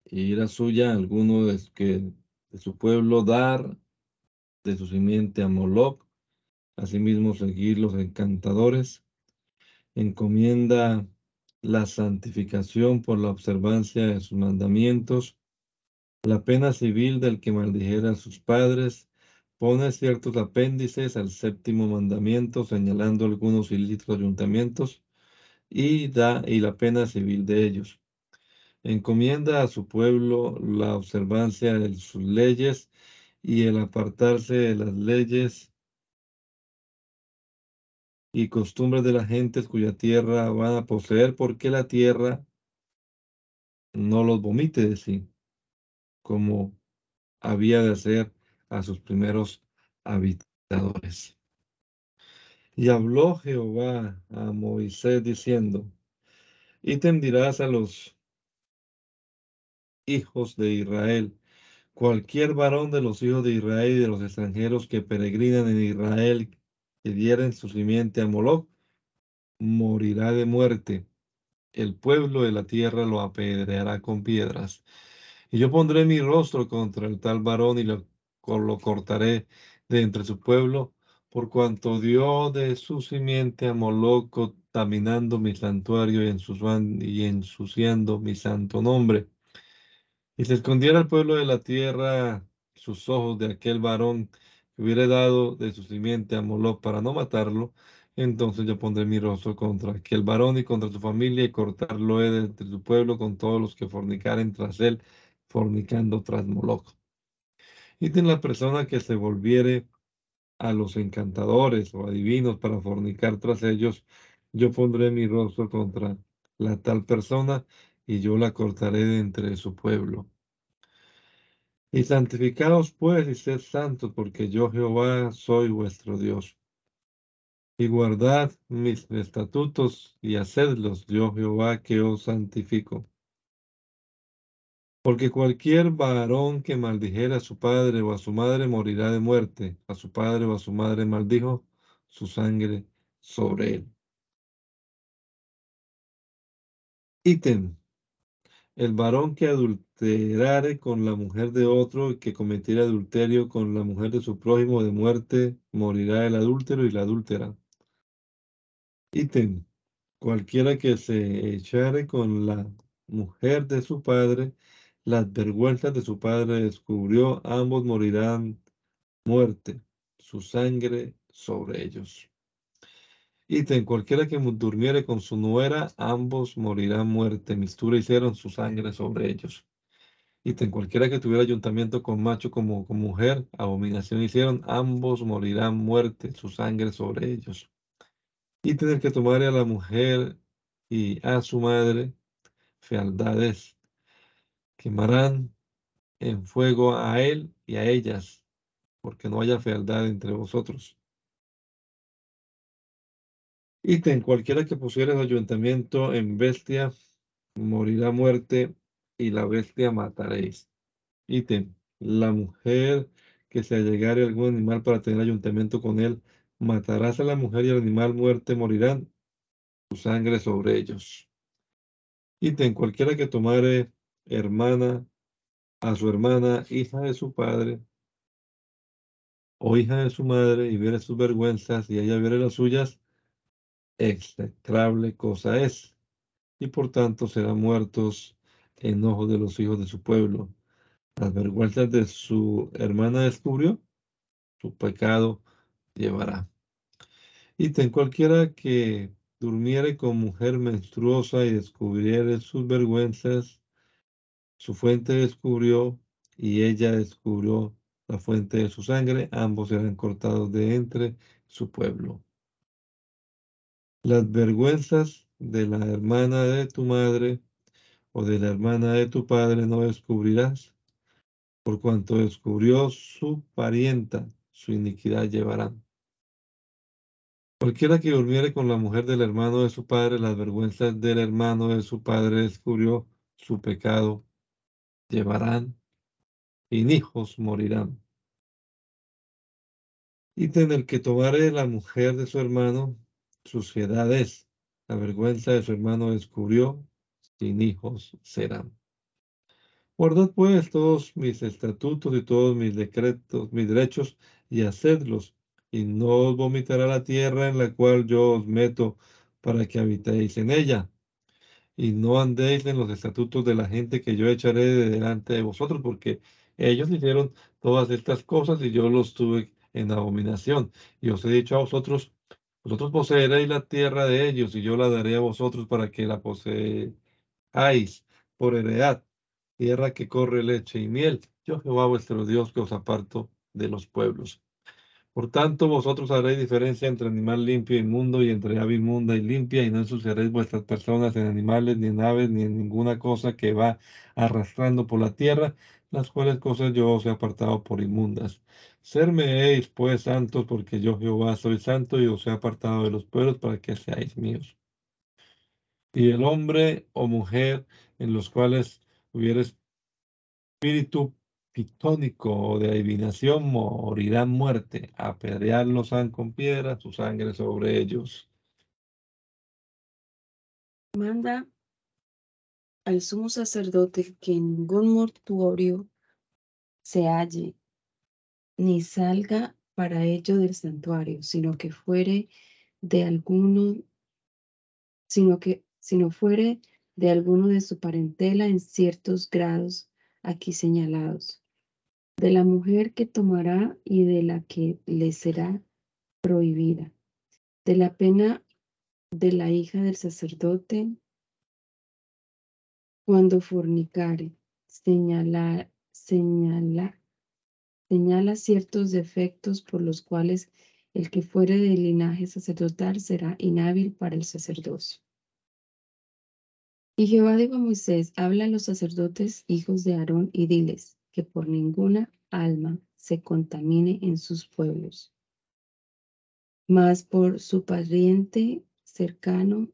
y ira suya a alguno de, que, de su pueblo dar de su simiente a Moloch, asimismo seguir los encantadores, encomienda la santificación por la observancia de sus mandamientos, la pena civil del que maldijera sus padres, pone ciertos apéndices al séptimo mandamiento, señalando algunos ilícitos ayuntamientos, y da y la pena civil de ellos. Encomienda a su pueblo la observancia de sus leyes y el apartarse de las leyes y costumbres de las gentes cuya tierra van a poseer, porque la tierra no los vomite de sí, como había de hacer a sus primeros habitadores. Y habló Jehová a Moisés diciendo, y tendirás a los hijos de Israel, cualquier varón de los hijos de Israel y de los extranjeros que peregrinan en Israel, que dieren su simiente a Moloch, morirá de muerte. El pueblo de la tierra lo apedreará con piedras. Y yo pondré mi rostro contra el tal varón y lo, lo cortaré de entre su pueblo, por cuanto dio de su simiente a Moloch, contaminando mi santuario y, y ensuciando mi santo nombre. Y se escondiera el pueblo de la tierra sus ojos de aquel varón hubiera dado de su simiente a Moloch para no matarlo, entonces yo pondré mi rostro contra aquel varón y contra su familia y cortarlo de entre su pueblo con todos los que fornicaren tras él, fornicando tras Moloch. Y de la persona que se volviere a los encantadores o adivinos para fornicar tras ellos, yo pondré mi rostro contra la tal persona y yo la cortaré de entre su pueblo. Y santificaos pues y sed santos, porque yo Jehová soy vuestro Dios. Y guardad mis estatutos y hacedlos, yo Jehová que os santifico. Porque cualquier varón que maldijera a su padre o a su madre morirá de muerte. A su padre o a su madre maldijo su sangre sobre él. Ítem el varón que adulterare con la mujer de otro y que cometiera adulterio con la mujer de su prójimo de muerte, morirá el adúltero y la adúltera. Ítem. Cualquiera que se echare con la mujer de su padre, las vergüenzas de su padre descubrió, ambos morirán muerte, su sangre sobre ellos. Ítem, cualquiera que durmiere con su nuera, ambos morirán muerte. Mistura hicieron su sangre sobre ellos. Ítem, cualquiera que tuviera ayuntamiento con macho como con mujer, abominación hicieron, ambos morirán muerte, su sangre sobre ellos. Ítem, el que tomare a la mujer y a su madre, fealdades, quemarán en fuego a él y a ellas, porque no haya fealdad entre vosotros. Ítem, cualquiera que pusiera el ayuntamiento en bestia, morirá muerte, y la bestia mataréis. Ítem, la mujer que se allegare algún animal para tener ayuntamiento con él, matarás a la mujer y el animal muerte morirán, su sangre sobre ellos. Ítem, cualquiera que tomare hermana a su hermana, hija de su padre, o hija de su madre, y viere sus vergüenzas, y ella viere las suyas, execrable cosa es, y por tanto serán muertos en ojos de los hijos de su pueblo. Las vergüenzas de su hermana descubrió, su pecado llevará. Y ten cualquiera que durmiere con mujer menstruosa y descubriere sus vergüenzas, Su fuente descubrió y ella descubrió la fuente de su sangre, ambos serán cortados de entre su pueblo. Las vergüenzas de la hermana de tu madre o de la hermana de tu padre no descubrirás, por cuanto descubrió su parienta, su iniquidad llevarán. Cualquiera que durmiere con la mujer del hermano de su padre, las vergüenzas del hermano de su padre descubrió su pecado, llevarán, y hijos morirán. Y el que tomare la mujer de su hermano, suciedad es, la vergüenza de su hermano descubrió, sin hijos serán. Guardad pues todos mis estatutos y todos mis decretos, mis derechos, y hacedlos, y no os vomitará la tierra en la cual yo os meto para que habitéis en ella. Y no andéis en los estatutos de la gente que yo echaré de delante de vosotros, porque ellos hicieron todas estas cosas y yo los tuve en abominación. Y os he dicho a vosotros, vosotros poseeréis la tierra de ellos y yo la daré a vosotros para que la poseáis por heredad, tierra que corre leche y miel. Yo Jehová vuestro Dios que os aparto de los pueblos. Por tanto, vosotros haréis diferencia entre animal limpio e inmundo y entre ave inmunda y limpia, y no ensuciaréis vuestras personas en animales, ni en aves, ni en ninguna cosa que va arrastrando por la tierra, las cuales cosas yo os he apartado por inmundas. Sermeéis pues santos, porque yo Jehová soy santo y os he apartado de los pueblos para que seáis míos. Y el hombre o mujer en los cuales hubiera espíritu pitónico o de adivinación morirán muerte. Apedrearlos han con piedra, su sangre sobre ellos. Manda al sumo sacerdote que ningún mortuorio se halle ni salga para ello del santuario, sino que fuere de alguno, sino que, sino fuere de alguno de su parentela en ciertos grados aquí señalados, de la mujer que tomará y de la que le será prohibida, de la pena de la hija del sacerdote cuando fornicare, señala, señala, señala ciertos defectos por los cuales el que fuere del linaje sacerdotal será inhábil para el sacerdocio. Y Jehová dijo a Moisés, habla a los sacerdotes, hijos de Aarón, y diles que por ninguna alma se contamine en sus pueblos, mas por su pariente cercano,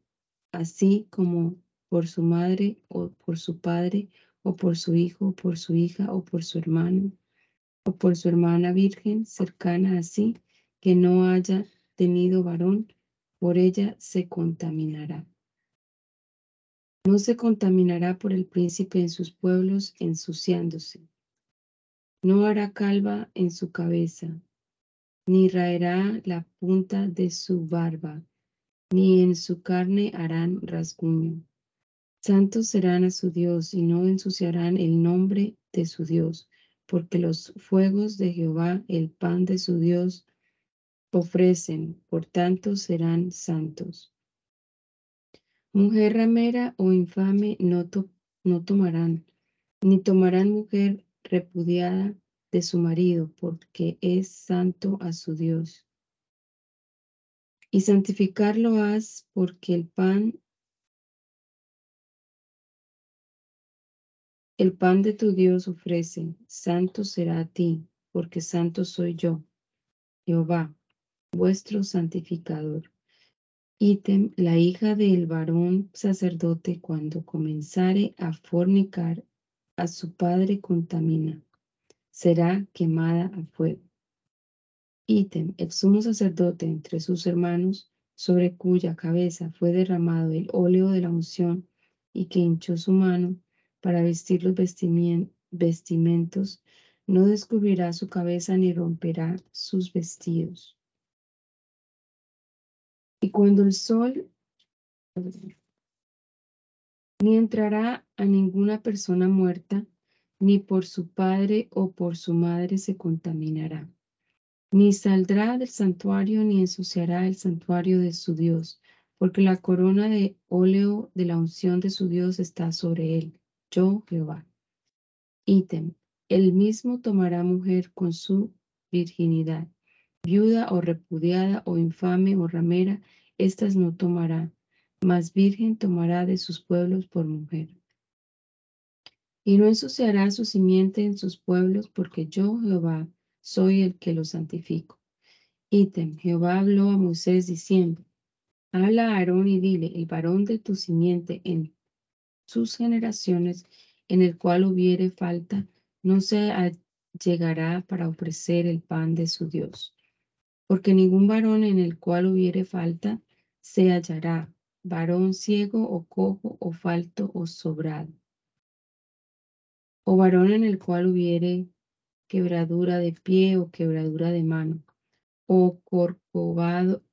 así como por su madre o por su padre o por su hijo o por su hija o por su hermano o por su hermana virgen cercana así que no haya tenido varón, por ella se contaminará. No se contaminará por el príncipe en sus pueblos ensuciándose. No hará calva en su cabeza, ni raerá la punta de su barba, ni en su carne harán rasguño. Santos serán a su Dios y no ensuciarán el nombre de su Dios, porque los fuegos de Jehová, el pan de su Dios, ofrecen, por tanto serán santos. Mujer ramera o infame no, no tomarán, ni tomarán mujer repudiada de su marido, porque es santo a su Dios. Y santificarlo has, porque el pan El pan de tu Dios ofrece, santo será a ti, porque santo soy yo, Jehová, vuestro santificador. Ítem, la hija del varón sacerdote cuando comenzare a fornicar a su padre contamina, será quemada a fuego. Ítem, el sumo sacerdote entre sus hermanos, sobre cuya cabeza fue derramado el óleo de la unción y que hinchó su mano, para vestir los vestimentos, no descubrirá su cabeza ni romperá sus vestidos. Y cuando el sol ni entrará a ninguna persona muerta, ni por su padre o por su madre se contaminará, ni saldrá del santuario ni ensuciará el santuario de su Dios, porque la corona de óleo de la unción de su Dios está sobre él yo Jehová. Ítem. El mismo tomará mujer con su virginidad, viuda o repudiada o infame o ramera, estas no tomará, mas virgen tomará de sus pueblos por mujer. Y no ensuciará su simiente en sus pueblos, porque yo, Jehová, soy el que lo santifico. Ítem, Jehová habló a Moisés diciendo, habla a Aarón y dile, el varón de tu simiente en sus generaciones, en el cual hubiere falta, no se llegará para ofrecer el pan de su Dios. Porque ningún varón en el cual hubiere falta se hallará, varón ciego o cojo o falto o sobrado o varón en el cual hubiere quebradura de pie o quebradura de mano, o corcovado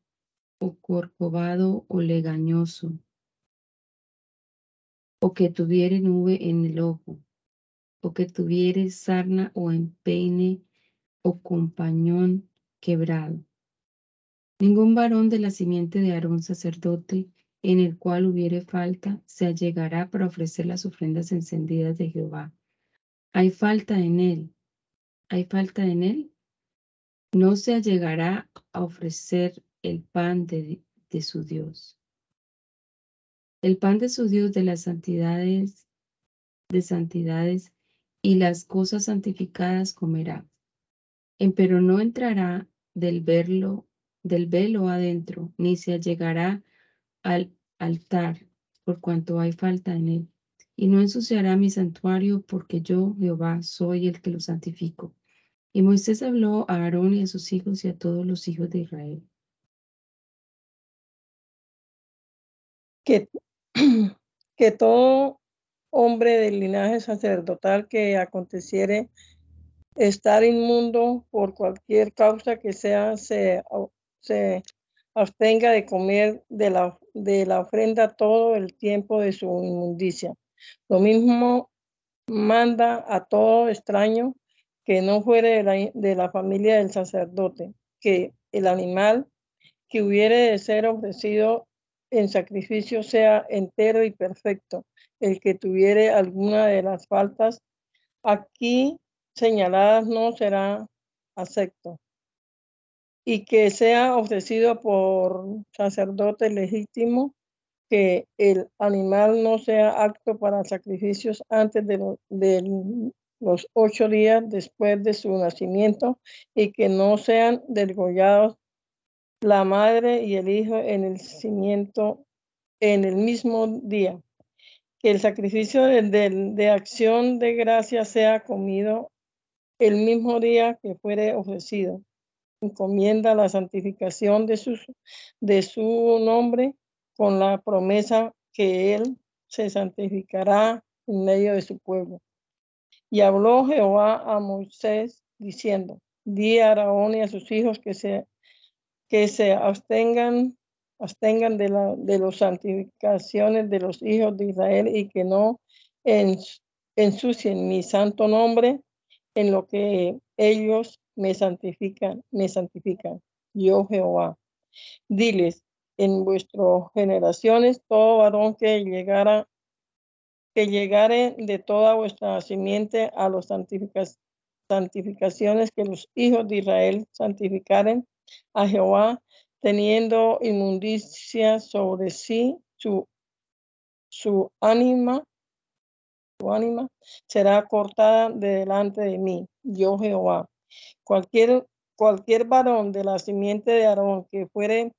o corcovado o legañoso, o que tuviere nube en el ojo, o que tuviere sarna o empeine o compañón quebrado. Ningún varón de la simiente de Aarón sacerdote en el cual hubiere falta se allegará para ofrecer las ofrendas encendidas de Jehová hay falta en él, hay falta en él, no se allegará a ofrecer el pan de, de su Dios. El pan de su Dios de las santidades, de santidades y las cosas santificadas comerá. Pero no entrará del del velo adentro, ni se allegará al altar, por cuanto hay falta en él y no ensuciará mi santuario, porque yo, Jehová, soy el que lo santifico. Y Moisés habló a Aarón y a sus hijos y a todos los hijos de Israel. que todo hombre del linaje sacerdotal que aconteciere estar inmundo por cualquier causa que sea, se, se abstenga de comer de la, de la ofrenda todo el tiempo de su inmundicia. Lo mismo manda a todo extraño que no fuere de la, familia del sacerdote, que el animal que hubiere de ser ofrecido en sacrificio sea entero y perfecto. El que tuviere alguna de las faltas aquí señaladas no será acepto. Y que sea ofrecido por sacerdote legítimo que el animal no sea apto para sacrificios antes de, los ocho días después de su nacimiento y que no sean degollados la madre y el hijo en el cimiento en el mismo día. Que el sacrificio de, de acción de gracia sea comido el mismo día que fuere ofrecido. Encomienda la santificación de su, de su nombre con la promesa que él se santificará en medio de su pueblo. Y habló Jehová a Moisés diciendo, di a Araón y a sus hijos que se, que se abstengan, abstengan de, la, de las santificaciones de los hijos de Israel y que no ensucien mi santo nombre en lo que ellos me santifican, me santifican. Yo Jehová. Diles, en vuestras generaciones todo varón que llegara que llegare de toda vuestra simiente a las santificaciones que los hijos de Israel santificaren a Jehová, teniendo inmundicia sobre sí, su, su ánima, su ánima será cortada de delante de mí, yo Jehová. Cualquier, cualquier varón de la simiente de Aarón que fuere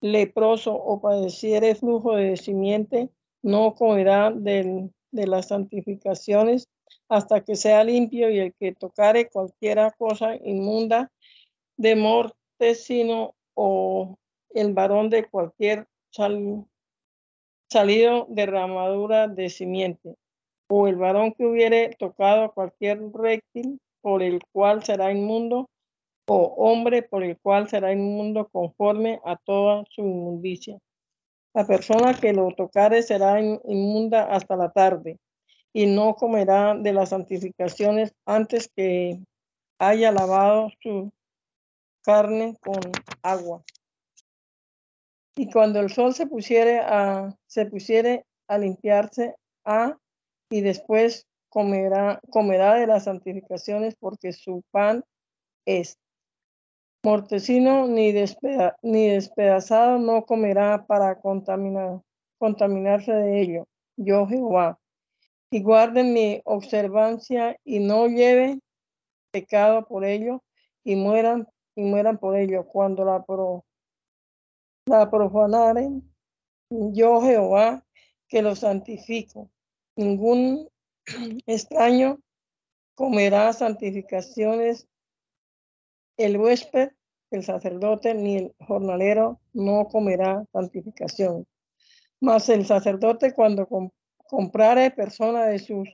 leproso o padeciere flujo de simiente, no comerá de las santificaciones hasta que sea limpio y el que tocare cualquiera cosa inmunda de morte, sino o el varón de cualquier salido derramadura de simiente, o el varón que hubiere tocado cualquier reptil por el cual será inmundo, o hombre por el cual será inmundo conforme a toda su inmundicia. La persona que lo tocare será inmunda hasta la tarde y no comerá de las santificaciones antes que haya lavado su carne con agua. Y cuando el sol se pusiere a, se pusiere a limpiarse a, y después comerá, comerá de las santificaciones porque su pan es. Mortecino ni, ni despedazado no comerá para contaminar, contaminarse de ello. Yo Jehová. Y guarden mi observancia y no lleven pecado por ello y mueran y mueran por ello cuando la, pro, la profanaren. Yo Jehová que lo santifico. Ningún extraño comerá santificaciones. El huésped, el sacerdote, ni el jornalero no comerá santificación. Mas el sacerdote cuando comprare persona de sus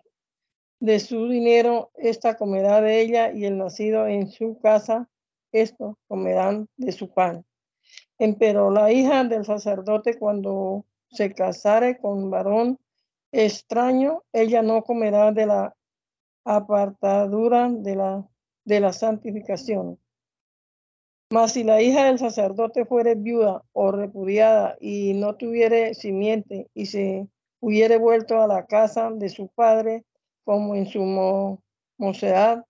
de su dinero, esta comerá de ella, y el nacido en su casa, esto comerán de su pan. Pero la hija del sacerdote, cuando se casare con varón extraño, ella no comerá de la apartadura de la, de la santificación. Mas si la hija del sacerdote fuere viuda o repudiada y no tuviere simiente y se hubiere vuelto a la casa de su padre como en su mocedad,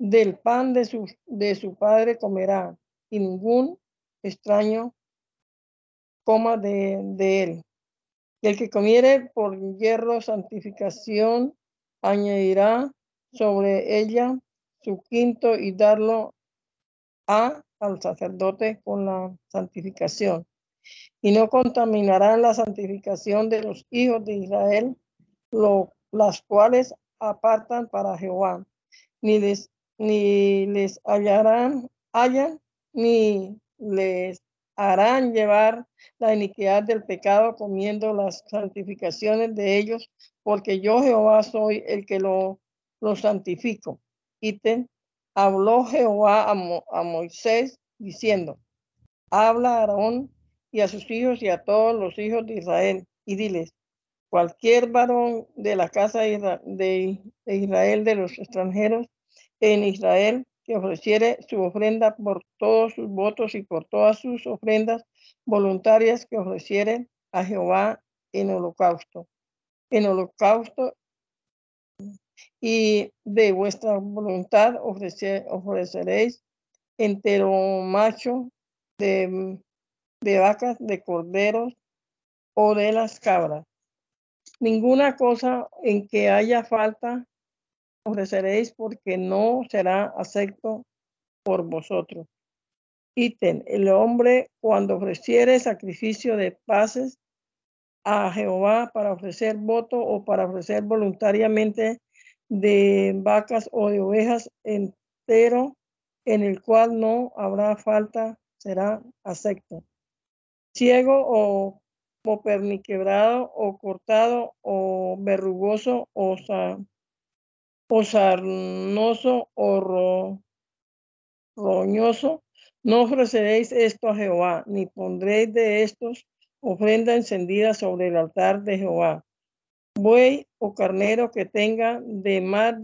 del pan de su, de su padre comerá y ningún extraño coma de, de él. El que comiere por hierro santificación, añadirá sobre ella su quinto y darlo a al sacerdote con la santificación. Y no contaminarán la santificación de los hijos de Israel, lo, las cuales apartan para Jehová, ni les, ni les hallarán, hallan, ni les harán llevar la iniquidad del pecado comiendo las santificaciones de ellos, porque yo Jehová soy el que lo, lo santifico. te habló Jehová a, Moisés diciendo, habla a Aarón y a sus hijos y a todos los hijos de Israel y diles, cualquier varón de la casa de Israel de los extranjeros en Israel que ofreciere su ofrenda por todos sus votos y por todas sus ofrendas voluntarias que ofreciere a Jehová en holocausto. En holocausto y de vuestra voluntad ofreceréis entero macho de, de vacas, de corderos o de las cabras. Ninguna cosa en que haya falta ofreceréis porque no será acepto por vosotros. Ítem, el hombre cuando ofreciere sacrificio de paces a Jehová para ofrecer voto o para ofrecer voluntariamente de vacas o de ovejas entero, en el cual no habrá falta, será acepto. Ciego o, o perniquebrado o cortado o verrugoso o, o sarnoso o roñoso, no ofreceréis esto a Jehová, ni pondréis de estos ofrenda encendida sobre el altar de Jehová. Buey o carnero que tenga de más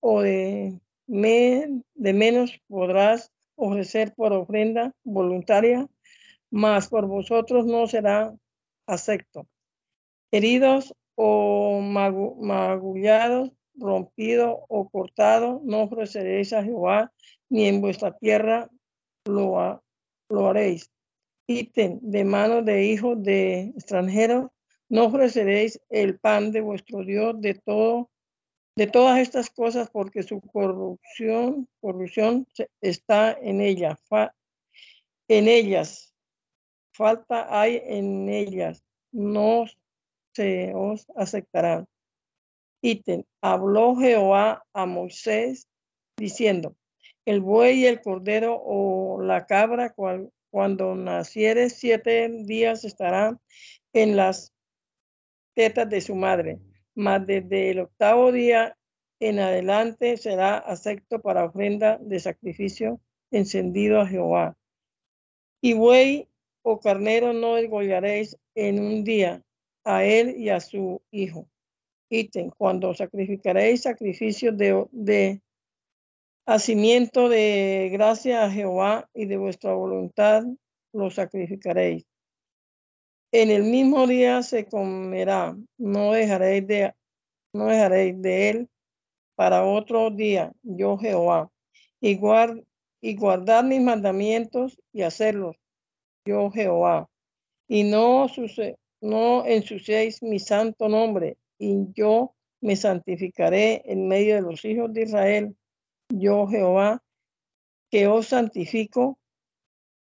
o de, de menos podrás ofrecer por ofrenda voluntaria, mas por vosotros no será acepto. Heridos o magullados rompido o cortado, no ofreceréis a Jehová, ni en vuestra tierra lo, lo haréis. Ítem de mano de hijos de extranjeros, no ofreceréis el pan de vuestro Dios de todo, de todas estas cosas, porque su corrupción, corrupción está en ella, en ellas. Falta hay en ellas, no se os aceptarán ítem, habló Jehová a Moisés diciendo, el buey el cordero o la cabra cuando naciere siete días estarán en las tetas de su madre, mas desde el octavo día en adelante será acepto para ofrenda de sacrificio encendido a Jehová. Y buey o carnero no desgollaréis en un día a él y a su hijo cuando sacrificaréis sacrificios de, de hacimiento de gracia a Jehová y de vuestra voluntad lo sacrificaréis. En el mismo día se comerá, no dejaréis de, no dejaréis de él para otro día, yo Jehová, y, guard, y guardar mis mandamientos y hacerlos, yo Jehová, y no, no ensuciéis mi santo nombre, y yo me santificaré en medio de los hijos de Israel, yo Jehová, que os santifico,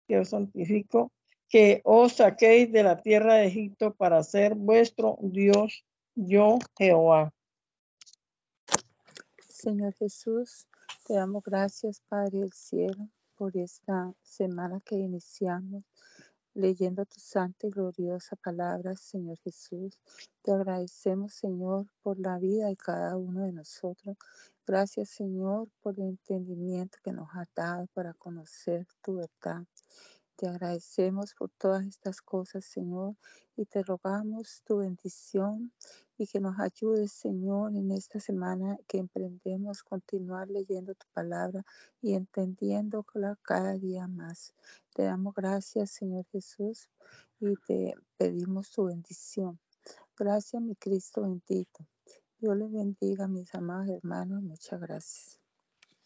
que os santifico, que os saquéis de la tierra de Egipto para ser vuestro Dios, yo Jehová. Señor Jesús, te damos gracias, Padre del cielo, por esta semana que iniciamos leyendo tu santa y gloriosa palabra, Señor Jesús. Te agradecemos, Señor, por la vida de cada uno de nosotros. Gracias, Señor, por el entendimiento que nos has dado para conocer tu verdad. Te agradecemos por todas estas cosas, Señor, y te rogamos tu bendición y que nos ayudes, Señor, en esta semana que emprendemos continuar leyendo tu palabra y entendiéndola cada día más. Te damos gracias, Señor Jesús, y te pedimos tu bendición. Gracias, mi Cristo bendito. Dios le bendiga, mis amados hermanos. Muchas gracias.